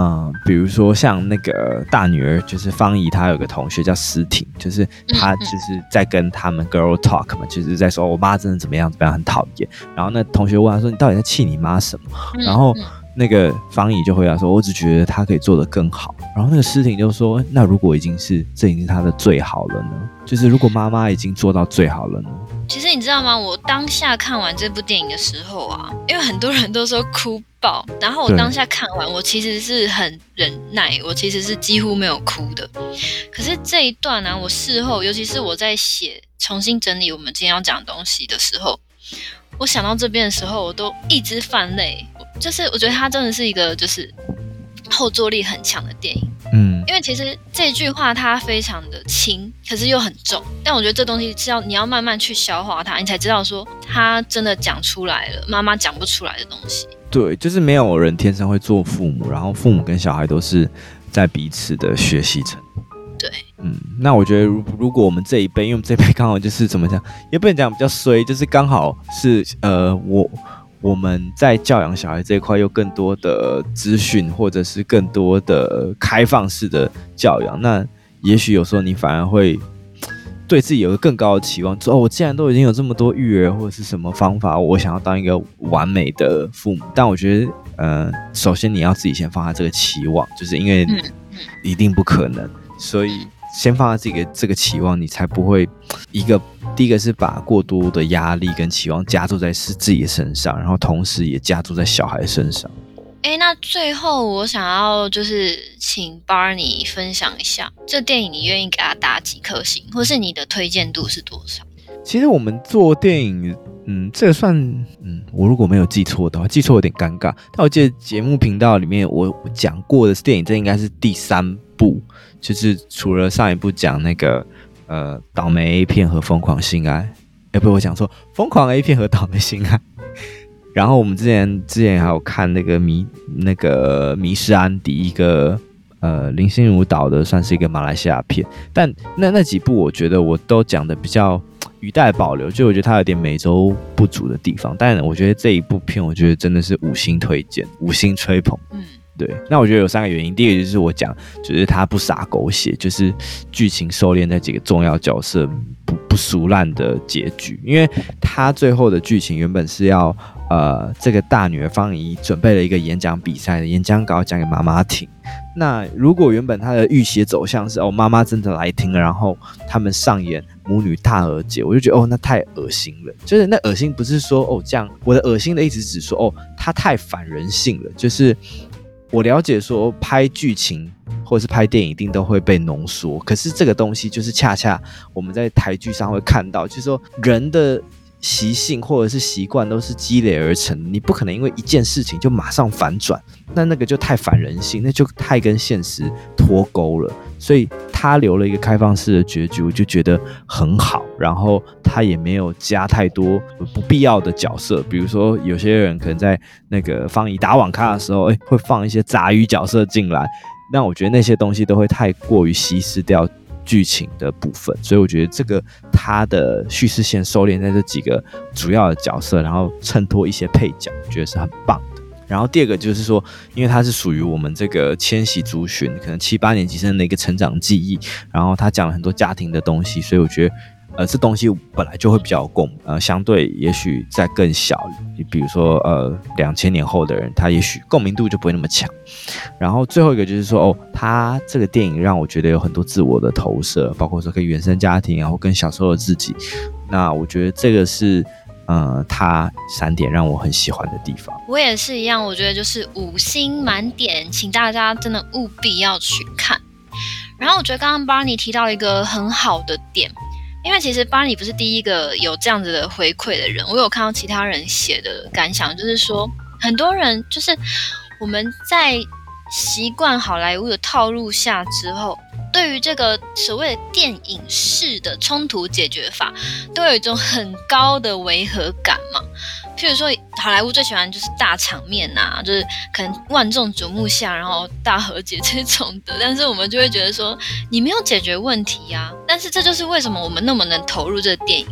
嗯，比如说像那个大女儿，就是方怡，她有个同学叫思婷，就是她就是在跟他们 girl talk 嘛，就是在说我妈真的怎么样怎么样，很讨厌。然后那同学问她说：“你到底在气你妈什么？”然后那个方怡就回答说：“我只觉得她可以做得更好。”然后那个思婷就说：“那如果已经是这已经是她的最好了呢？就是如果妈妈已经做到最好了呢？”其实你知道吗？我当下看完这部电影的时候啊，因为很多人都说哭爆，然后我当下看完，我其实是很忍耐，我其实是几乎没有哭的。可是这一段呢、啊，我事后，尤其是我在写、重新整理我们今天要讲的东西的时候，我想到这边的时候，我都一直泛泪。就是我觉得它真的是一个，就是。后坐力很强的电影，嗯，因为其实这句话它非常的轻，可是又很重。但我觉得这东西是要你要慢慢去消化它，你才知道说他真的讲出来了，妈妈讲不出来的东西。对，就是没有人天生会做父母，然后父母跟小孩都是在彼此的学习层。对，嗯，那我觉得如如果我们这一辈，因为我们这一辈刚好就是怎么讲，也不能讲比较衰，就是刚好是呃我。我们在教养小孩这一块，有更多的资讯，或者是更多的开放式的教养，那也许有时候你反而会对自己有个更高的期望，说哦，我既然都已经有这么多育儿或者是什么方法，我想要当一个完美的父母。但我觉得，呃，首先你要自己先放下这个期望，就是因为一定不可能，所以。先放下自己的这个期望，你才不会一个第一个是把过多的压力跟期望加注在是自己的身上，然后同时也加注在小孩身上。哎，那最后我想要就是请 Barney 分享一下，这电影你愿意给他打几颗星，或是你的推荐度是多少？其实我们做电影，嗯，这个算，嗯，我如果没有记错的话，记错有点尴尬。但我记得节目频道里面我讲过的电影，这应该是第三部，就是除了上一部讲那个呃倒霉 A 片和疯狂性爱，哎，不我讲错，疯狂 A 片和倒霉性爱。然后我们之前之前还有看那个迷那个迷失安迪一个呃林心如导的，算是一个马来西亚片。但那那几部我觉得我都讲的比较语带保留，就我觉得它有点美洲不足的地方。但我觉得这一部片，我觉得真的是五星推荐，五星吹捧。嗯，对。那我觉得有三个原因，第一个就是我讲，就是他不洒狗血，就是剧情收敛在几个重要角色不不俗烂的结局，因为他最后的剧情原本是要。呃，这个大女儿方怡准备了一个演讲比赛的演讲稿，讲给妈妈听。那如果原本她的预期走向是哦，妈妈真的来听了，然后他们上演母女大和解，我就觉得哦，那太恶心了。就是那恶心不是说哦这样，我的恶心的意思只说哦，他太反人性了。就是我了解说拍剧情或者是拍电影一定都会被浓缩，可是这个东西就是恰恰我们在台剧上会看到，就是说人的。习性或者是习惯都是积累而成，你不可能因为一件事情就马上反转，那那个就太反人性，那就太跟现实脱钩了。所以他留了一个开放式的结局，我就觉得很好。然后他也没有加太多不必要的角色，比如说有些人可能在那个方怡打网咖的时候，诶，会放一些杂鱼角色进来，那我觉得那些东西都会太过于稀释掉。剧情的部分，所以我觉得这个它的叙事线收敛在这几个主要的角色，然后衬托一些配角，我觉得是很棒的。然后第二个就是说，因为它是属于我们这个千禧族群，可能七八年级生的一个成长记忆，然后他讲了很多家庭的东西，所以我觉得。呃，这东西本来就会比较共，呃，相对也许在更小，你比如说呃，两千年后的人，他也许共鸣度就不会那么强。然后最后一个就是说，哦，他这个电影让我觉得有很多自我的投射，包括说跟原生家庭，然后跟小时候的自己。那我觉得这个是，呃，他三点让我很喜欢的地方。我也是一样，我觉得就是五星满点，请大家真的务必要去看。然后我觉得刚刚 Barney 提到一个很好的点。因为其实巴黎不是第一个有这样子的回馈的人，我有看到其他人写的感想，就是说很多人就是我们在习惯好莱坞的套路下之后，对于这个所谓的电影式的冲突解决法，都有一种很高的违和感嘛。譬如说，好莱坞最喜欢就是大场面呐，就是可能万众瞩目下，然后大和解这种的。<laughs> 但是我们就会觉得说，你没有解决问题呀。但是这就是为什么我们那么能投入这个电影，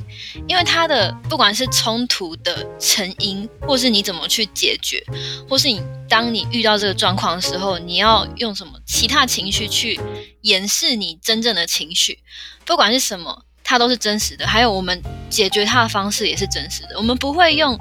因为它的不管是冲突的成因，或是你怎么去解决，或是你当你遇到这个状况的时候，你要用什么其他情绪去掩饰你真正的情绪，不管是什么。它都是真实的，还有我们解决它的方式也是真实的。我们不会用，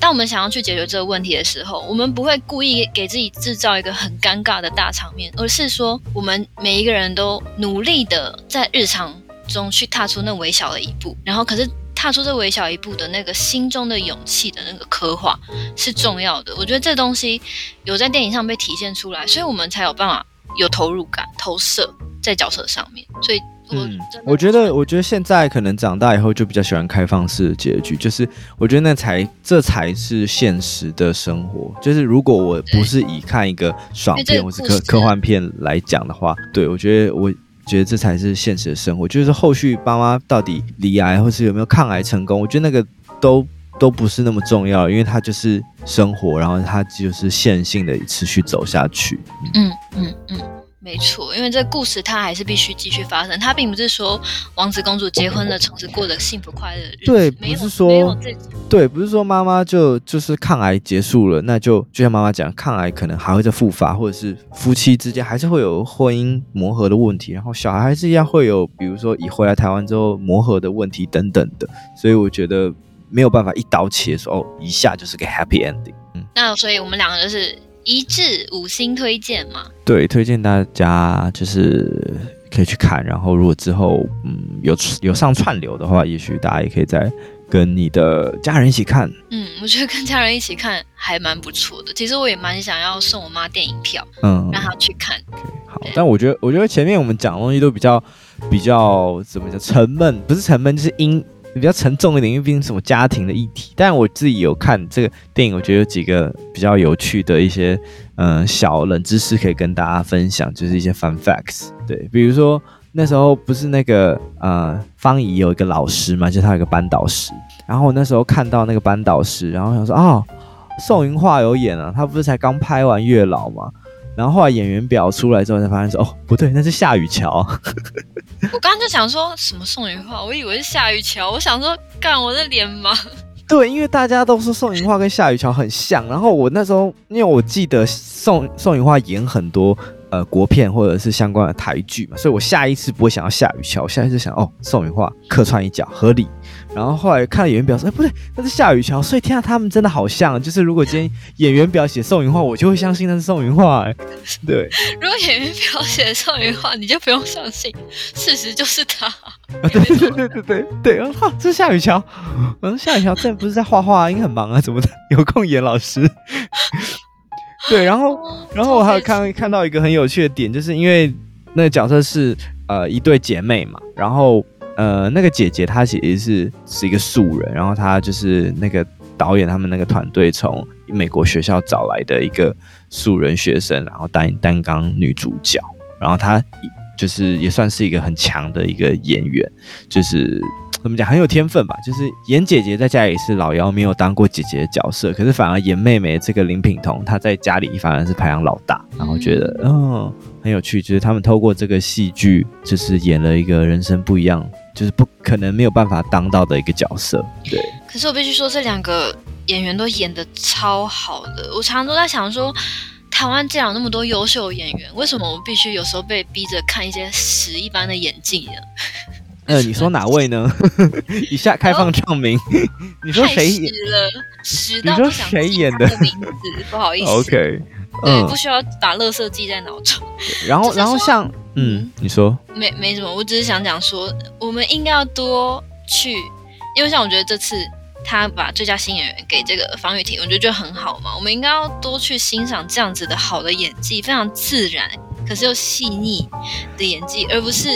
当我们想要去解决这个问题的时候，我们不会故意给自己制造一个很尴尬的大场面，而是说我们每一个人都努力的在日常中去踏出那微小的一步，然后可是踏出这微小一步的那个心中的勇气的那个刻画是重要的。我觉得这东西有在电影上被体现出来，所以我们才有办法有投入感、投射在角色上面，所以。嗯，我觉得，我觉得现在可能长大以后就比较喜欢开放式的结局，就是我觉得那才这才是现实的生活。就是如果我不是以看一个爽片或是科科幻片来讲的话，对，我觉得我觉得这才是现实的生活。就是后续爸妈到底离癌或是有没有抗癌成功，我觉得那个都都不是那么重要，因为它就是生活，然后它就是线性的持续走下去。嗯嗯嗯。嗯没错，因为这个故事它还是必须继续发生。它并不是说王子公主结婚了，从此过得幸福快乐的日子。对，不是说对，不是说妈妈就就是抗癌结束了，那就就像妈妈讲，抗癌可能还会再复发，或者是夫妻之间还是会有婚姻磨合的问题，然后小孩还是一样会有，比如说以回来台湾之后磨合的问题等等的。所以我觉得没有办法一刀切说哦，一下就是个 happy ending。嗯，那所以我们两个就是。一致五星推荐嘛？对，推荐大家就是可以去看。然后如果之后嗯有有上串流的话，也许大家也可以再跟你的家人一起看。嗯，我觉得跟家人一起看还蛮不错的。其实我也蛮想要送我妈电影票，嗯，让她去看。Okay, 好，但我觉得我觉得前面我们讲的东西都比较比较怎么讲沉闷，不是沉闷就是阴。比较沉重一点，因为毕竟什么家庭的议题。但我自己有看这个电影，我觉得有几个比较有趣的一些嗯、小冷知识可以跟大家分享，就是一些 fun facts。对，比如说那时候不是那个呃方怡有一个老师嘛，就他有个班导师。然后我那时候看到那个班导师，然后想说哦，宋芸樺有演啊，他不是才刚拍完《月老》吗？然后后来演员表出来之后，才发现说哦不对，那是夏雨乔。<laughs> 我刚刚就想说什么宋雨桦，我以为是夏雨乔。我想说干我的脸吗？<laughs> 对，因为大家都说宋芸樺跟夏雨乔很像。然后我那时候，因为我记得宋宋芸樺演很多呃国片或者是相关的台剧嘛，所以我下一次不会想要夏雨乔，我下一次想哦宋雨桦客串一角合理。然后后来看了演员表说，哎，不对，那是夏雨乔，所以天啊，他们真的好像。就是如果今天演员表写宋云画，我就会相信那是宋云画。哎，<laughs> 对。如果演员表写宋云画，你就不用相信，事实就是他。啊，对对对对对对对啊！这是夏雨乔。嗯，夏雨乔这不是在画画，应该很忙啊，怎么的有空演老师？<laughs> 对，然后然后我还有看看到一个很有趣的点，就是因为那个角色是呃一对姐妹嘛，然后。呃，那个姐姐她其实是是一个素人，然后她就是那个导演他们那个团队从美国学校找来的一个素人学生，然后担担纲女主角，然后她就是也算是一个很强的一个演员，就是怎么讲很有天分吧，就是演姐姐在家里是老幺，没有当过姐姐的角色，可是反而演妹妹这个林品彤，她在家里反而是排行老大，然后觉得嗯、很有趣，就是他们透过这个戏剧，就是演了一个人生不一样。就是不可能没有办法当到的一个角色，对。可是我必须说，这两个演员都演的超好的。我常常都在想说，台湾既然有那么多优秀的演员，为什么我必须有时候被逼着看一些屎一般的演技呢？<laughs> 呃，你说哪位呢？<laughs> 以下开放唱名。你说谁演了？屎到不想记他的名字，不好意思。OK。对，嗯、不需要把乐色记在脑中。然后，然后像，嗯，嗯你说，没没什么，我只是想讲说，我们应该要多去，因为像我觉得这次他把最佳新演员给这个方玉婷，我觉得就很好嘛。我们应该要多去欣赏这样子的好的演技，非常自然，可是又细腻的演技，而不是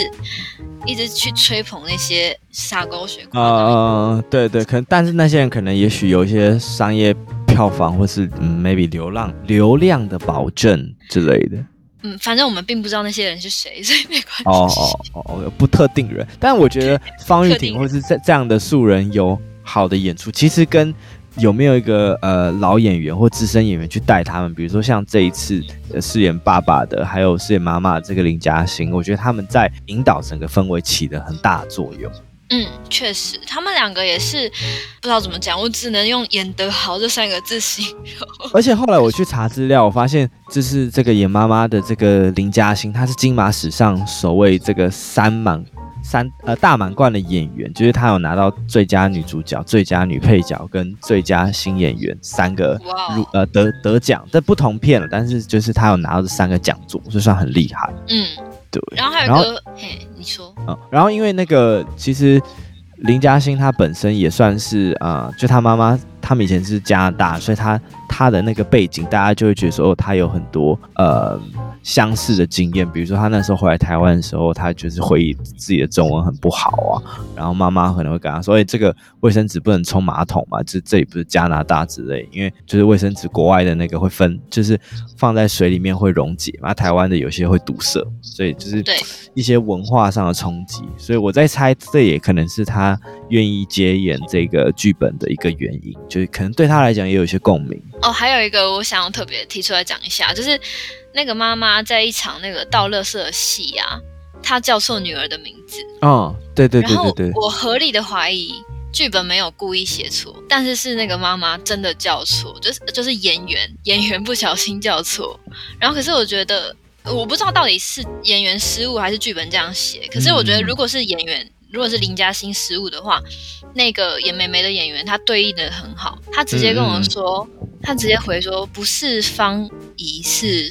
一直去吹捧那些洒狗血。啊、呃，对对，可能，但是那些人可能也许有一些商业。票房或是嗯，maybe 流浪流量的保证之类的。嗯，反正我们并不知道那些人是谁，<laughs> 所以没关系。哦哦哦，不特定人。但我觉得方玉婷或是这这样的素人有好的演出，其实跟有没有一个呃老演员或资深演员去带他们，比如说像这一次饰演爸爸的，还有饰演妈妈的这个林嘉欣，我觉得他们在引导整个氛围起了很大的作用。嗯，确实，他们两个也是不知道怎么讲，我只能用演得好这三个字形容。而且后来我去查资料，我发现就是这个演妈妈的这个林嘉欣，她是金马史上首位这个三满三呃大满贯的演员，就是她有拿到最佳女主角、最佳女配角跟最佳新演员三个入呃得得奖，这不同片了，但是就是她有拿到这三个奖座，就算很厉害。嗯。对，然后还有一个，嘿，你说，嗯，然后因为那个其实林嘉欣她本身也算是啊、呃，就她妈妈他们以前是加拿大，所以他他的那个背景，大家就会觉得说，哦，她有很多呃。相似的经验，比如说他那时候回来台湾的时候，他就是回忆自己的中文很不好啊，然后妈妈可能会跟他说：“哎，这个卫生纸不能冲马桶嘛，这这里不是加拿大之类，因为就是卫生纸国外的那个会分，就是放在水里面会溶解嘛，台湾的有些会堵塞，所以就是一些文化上的冲击。所以我在猜，这也可能是他愿意接演这个剧本的一个原因，就是可能对他来讲也有一些共鸣。哦，还有一个我想要特别提出来讲一下，就是。那个妈妈在一场那个倒垃圾的戏啊，她叫错女儿的名字。哦，对对对对对。然后我合理的怀疑剧本没有故意写错，但是是那个妈妈真的叫错，就是就是演员演员不小心叫错。然后可是我觉得我不知道到底是演员失误还是剧本这样写。可是我觉得如果是演员，如果是林嘉欣失误的话，那个演妹妹的演员他对应的很好，他直接跟我说，嗯、他直接回说不是方怡是。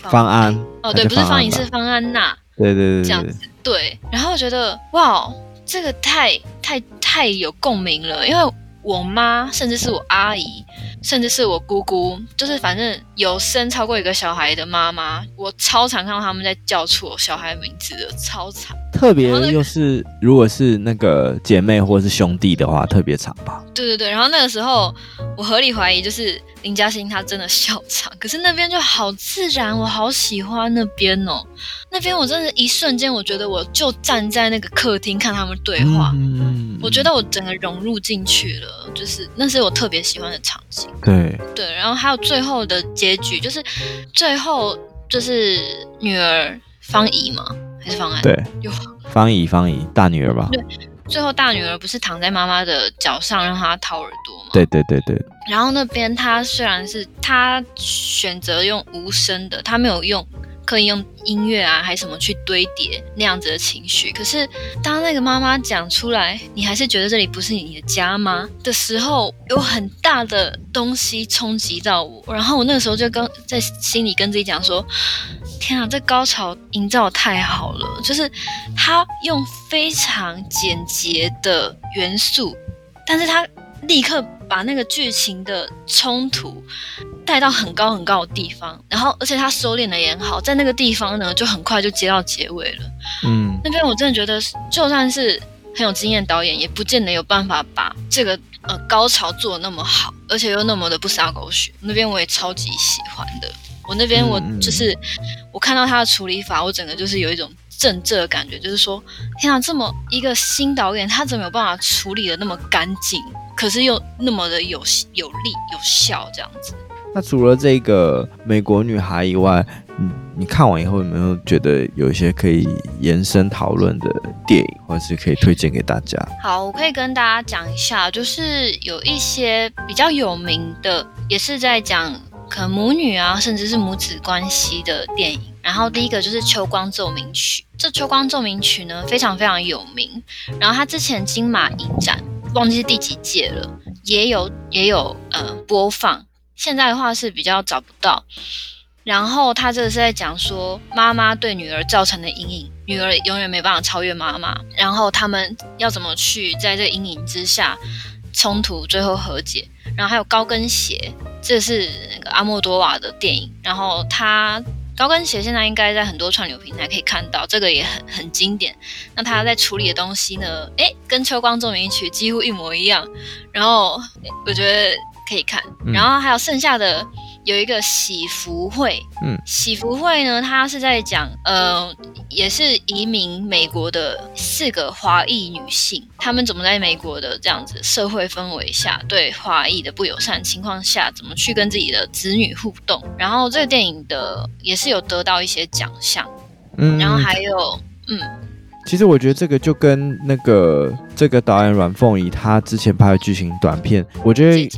方安哦，对，不是方怡，是方安娜。对对对，对，这样子对。然后我觉得哇，这个太太太有共鸣了，因为我妈甚至是我阿姨。甚至是我姑姑，就是反正有生超过一个小孩的妈妈，我超常看到他们在叫错小孩名字的，超常。特别又是如果是那个姐妹或是兄弟的话，特别惨吧。对对对，然后那个时候我合理怀疑就是林嘉欣她真的笑场，可是那边就好自然，我好喜欢那边哦。那边我真的，一瞬间我觉得我就站在那个客厅看他们对话，嗯，我觉得我整个融入进去了，就是那是我特别喜欢的场景。对对，然后还有最后的结局，就是最后就是女儿方怡嘛？还是方安？对，方怡方怡大女儿吧。对。最后，大女儿不是躺在妈妈的脚上，让她掏耳朵吗？对对对对。然后那边，她虽然是她选择用无声的，她没有用刻意用音乐啊，还是什么去堆叠那样子的情绪。可是，当那个妈妈讲出来，你还是觉得这里不是你的家吗？的时候，有很大的东西冲击到我。然后我那个时候就跟在心里跟自己讲说。天啊，这高潮营造太好了！就是他用非常简洁的元素，但是他立刻把那个剧情的冲突带到很高很高的地方，然后而且他收敛的也很好，在那个地方呢，就很快就接到结尾了。嗯，那边我真的觉得，就算是很有经验导演，也不见得有办法把这个呃高潮做得那么好，而且又那么的不洒狗血。那边我也超级喜欢的。我那边我就是，我看到他的处理法，我整个就是有一种震慑的感觉，就是说，天啊，这么一个新导演，他怎么有办法处理的那么干净，可是又那么的有有力有效这样子？那除了这个美国女孩以外，你你看完以后有没有觉得有一些可以延伸讨论的电影，或者是可以推荐给大家？好，我可以跟大家讲一下，就是有一些比较有名的，也是在讲。可能母女啊，甚至是母子关系的电影。然后第一个就是《秋光奏鸣曲》，这《秋光奏鸣曲》呢非常非常有名。然后它之前金马影展忘记第几届了，也有也有呃播放。现在的话是比较找不到。然后他这个是在讲说妈妈对女儿造成的阴影，女儿永远没办法超越妈妈。然后他们要怎么去在这阴影之下冲突，最后和解。然后还有高跟鞋，这是那个阿莫多瓦的电影。然后他高跟鞋现在应该在很多串流平台可以看到，这个也很很经典。那他在处理的东西呢？诶，跟《秋光奏鸣曲》几乎一模一样。然后我觉得可以看。然后还有剩下的。有一个喜福会，嗯，喜福会呢，它是在讲，呃，也是移民美国的四个华裔女性，她们怎么在美国的这样子社会氛围下，对华裔的不友善情况下，怎么去跟自己的子女互动。然后这个电影的也是有得到一些奖项，嗯，然后还有，嗯，其实我觉得这个就跟那个这个导演阮凤仪她之前拍的剧情短片，我觉得。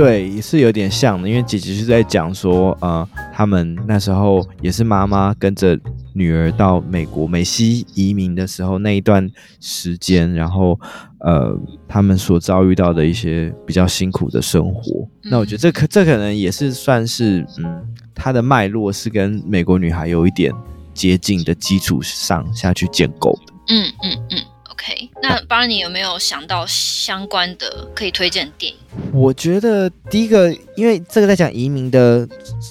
对，也是有点像的，因为姐姐是在讲说，呃，他们那时候也是妈妈跟着女儿到美国美西移民的时候那一段时间，然后呃，他们所遭遇到的一些比较辛苦的生活。嗯、那我觉得这可这可能也是算是，嗯，它的脉络是跟美国女孩有一点接近的基础上下去建构的。嗯嗯嗯。嗯 OK，那巴尼有没有想到相关的可以推荐的电影？我觉得第一个，因为这个在讲移民的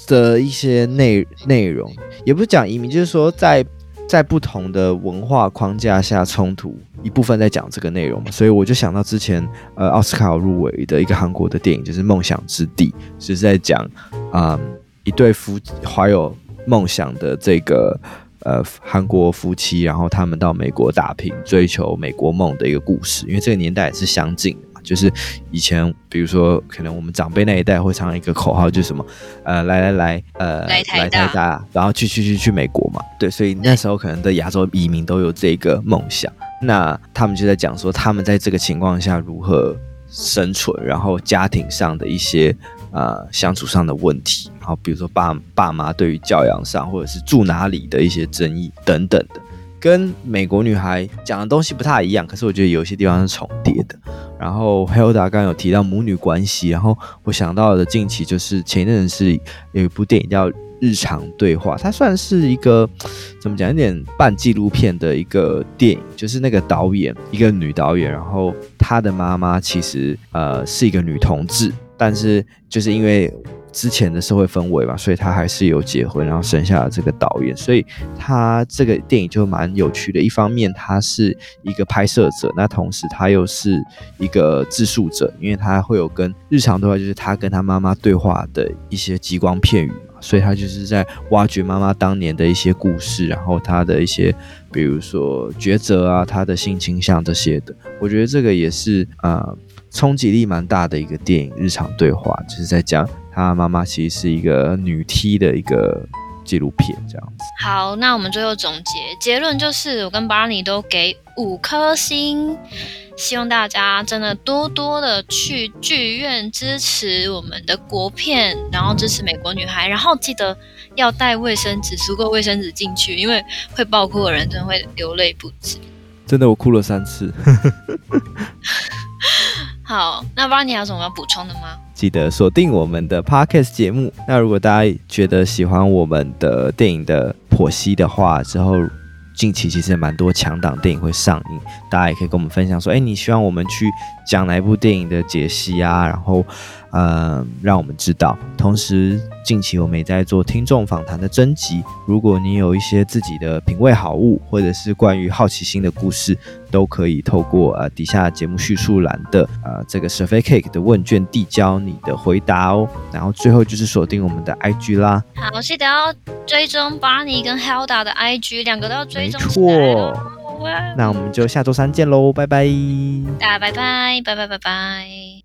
的一些内内容，也不是讲移民，就是说在在不同的文化框架下冲突，一部分在讲这个内容嘛。所以我就想到之前呃奥斯卡入围的一个韩国的电影，就是《梦想之地》，就是在讲啊、一对夫怀有梦想的这个。呃，韩国夫妻，然后他们到美国打拼，追求美国梦的一个故事。因为这个年代也是相近的嘛，就是以前，比如说，可能我们长辈那一代会唱一个口号，就是什么，呃，来来来，呃，来台大，台大然后去去去去美国嘛。对，所以那时候可能的亚洲移民都有这个梦想。那他们就在讲说，他们在这个情况下如何生存，然后家庭上的一些。呃，相处上的问题，然后比如说爸爸妈对于教养上，或者是住哪里的一些争议等等的，跟美国女孩讲的东西不太一样，可是我觉得有些地方是重叠的。然后 Hilda 刚有提到母女关系，然后我想到的近期就是前一阵是有一部电影叫《日常对话，它算是一个怎么讲，有点半纪录片的一个电影，就是那个导演，一个女导演，然后她的妈妈其实呃是一个女同志，但是就是因为。之前的社会氛围嘛，所以他还是有结婚，然后生下了这个导演，所以他这个电影就蛮有趣的。一方面，他是一个拍摄者，那同时他又是一个自述者，因为他会有跟日常对话，就是他跟他妈妈对话的一些吉光片语嘛，所以他就是在挖掘妈妈当年的一些故事，然后他的一些，比如说抉择啊，他的性倾向这些的。我觉得这个也是呃冲击力蛮大的一个电影，日常对话就是在讲。他妈妈其实是一个女 T 的一个纪录片，这样子。好，那我们最后总结结论就是，我跟 Barney 都给五颗星，希望大家真的多多的去剧院支持我们的国片，然后支持美国女孩，然后记得要带卫生纸，足够卫生纸进去，因为会爆哭的人真的会流泪不止。真的，我哭了三次。<laughs> 好，那不知道你还有什么要补充的吗？记得锁定我们的 Podcast 节目。那如果大家觉得喜欢我们的电影的剖析的话，之后近期其实蛮多强档电影会上映，大家也可以跟我们分享说，哎，你希望我们去讲哪一部电影的解析啊？然后。嗯，让我们知道。同时，近期我们也在做听众访谈的征集。如果你有一些自己的品味好物，或者是关于好奇心的故事，都可以透过呃底下节目叙述栏的呃这个 Survey Cake 的问卷递交你的回答哦。然后最后就是锁定我们的 IG 啦。好，记得要追踪 Barney 跟 Helda 的 IG，两个都要追踪。没错。那我们就下周三见喽，拜拜。大家拜拜，拜拜拜拜。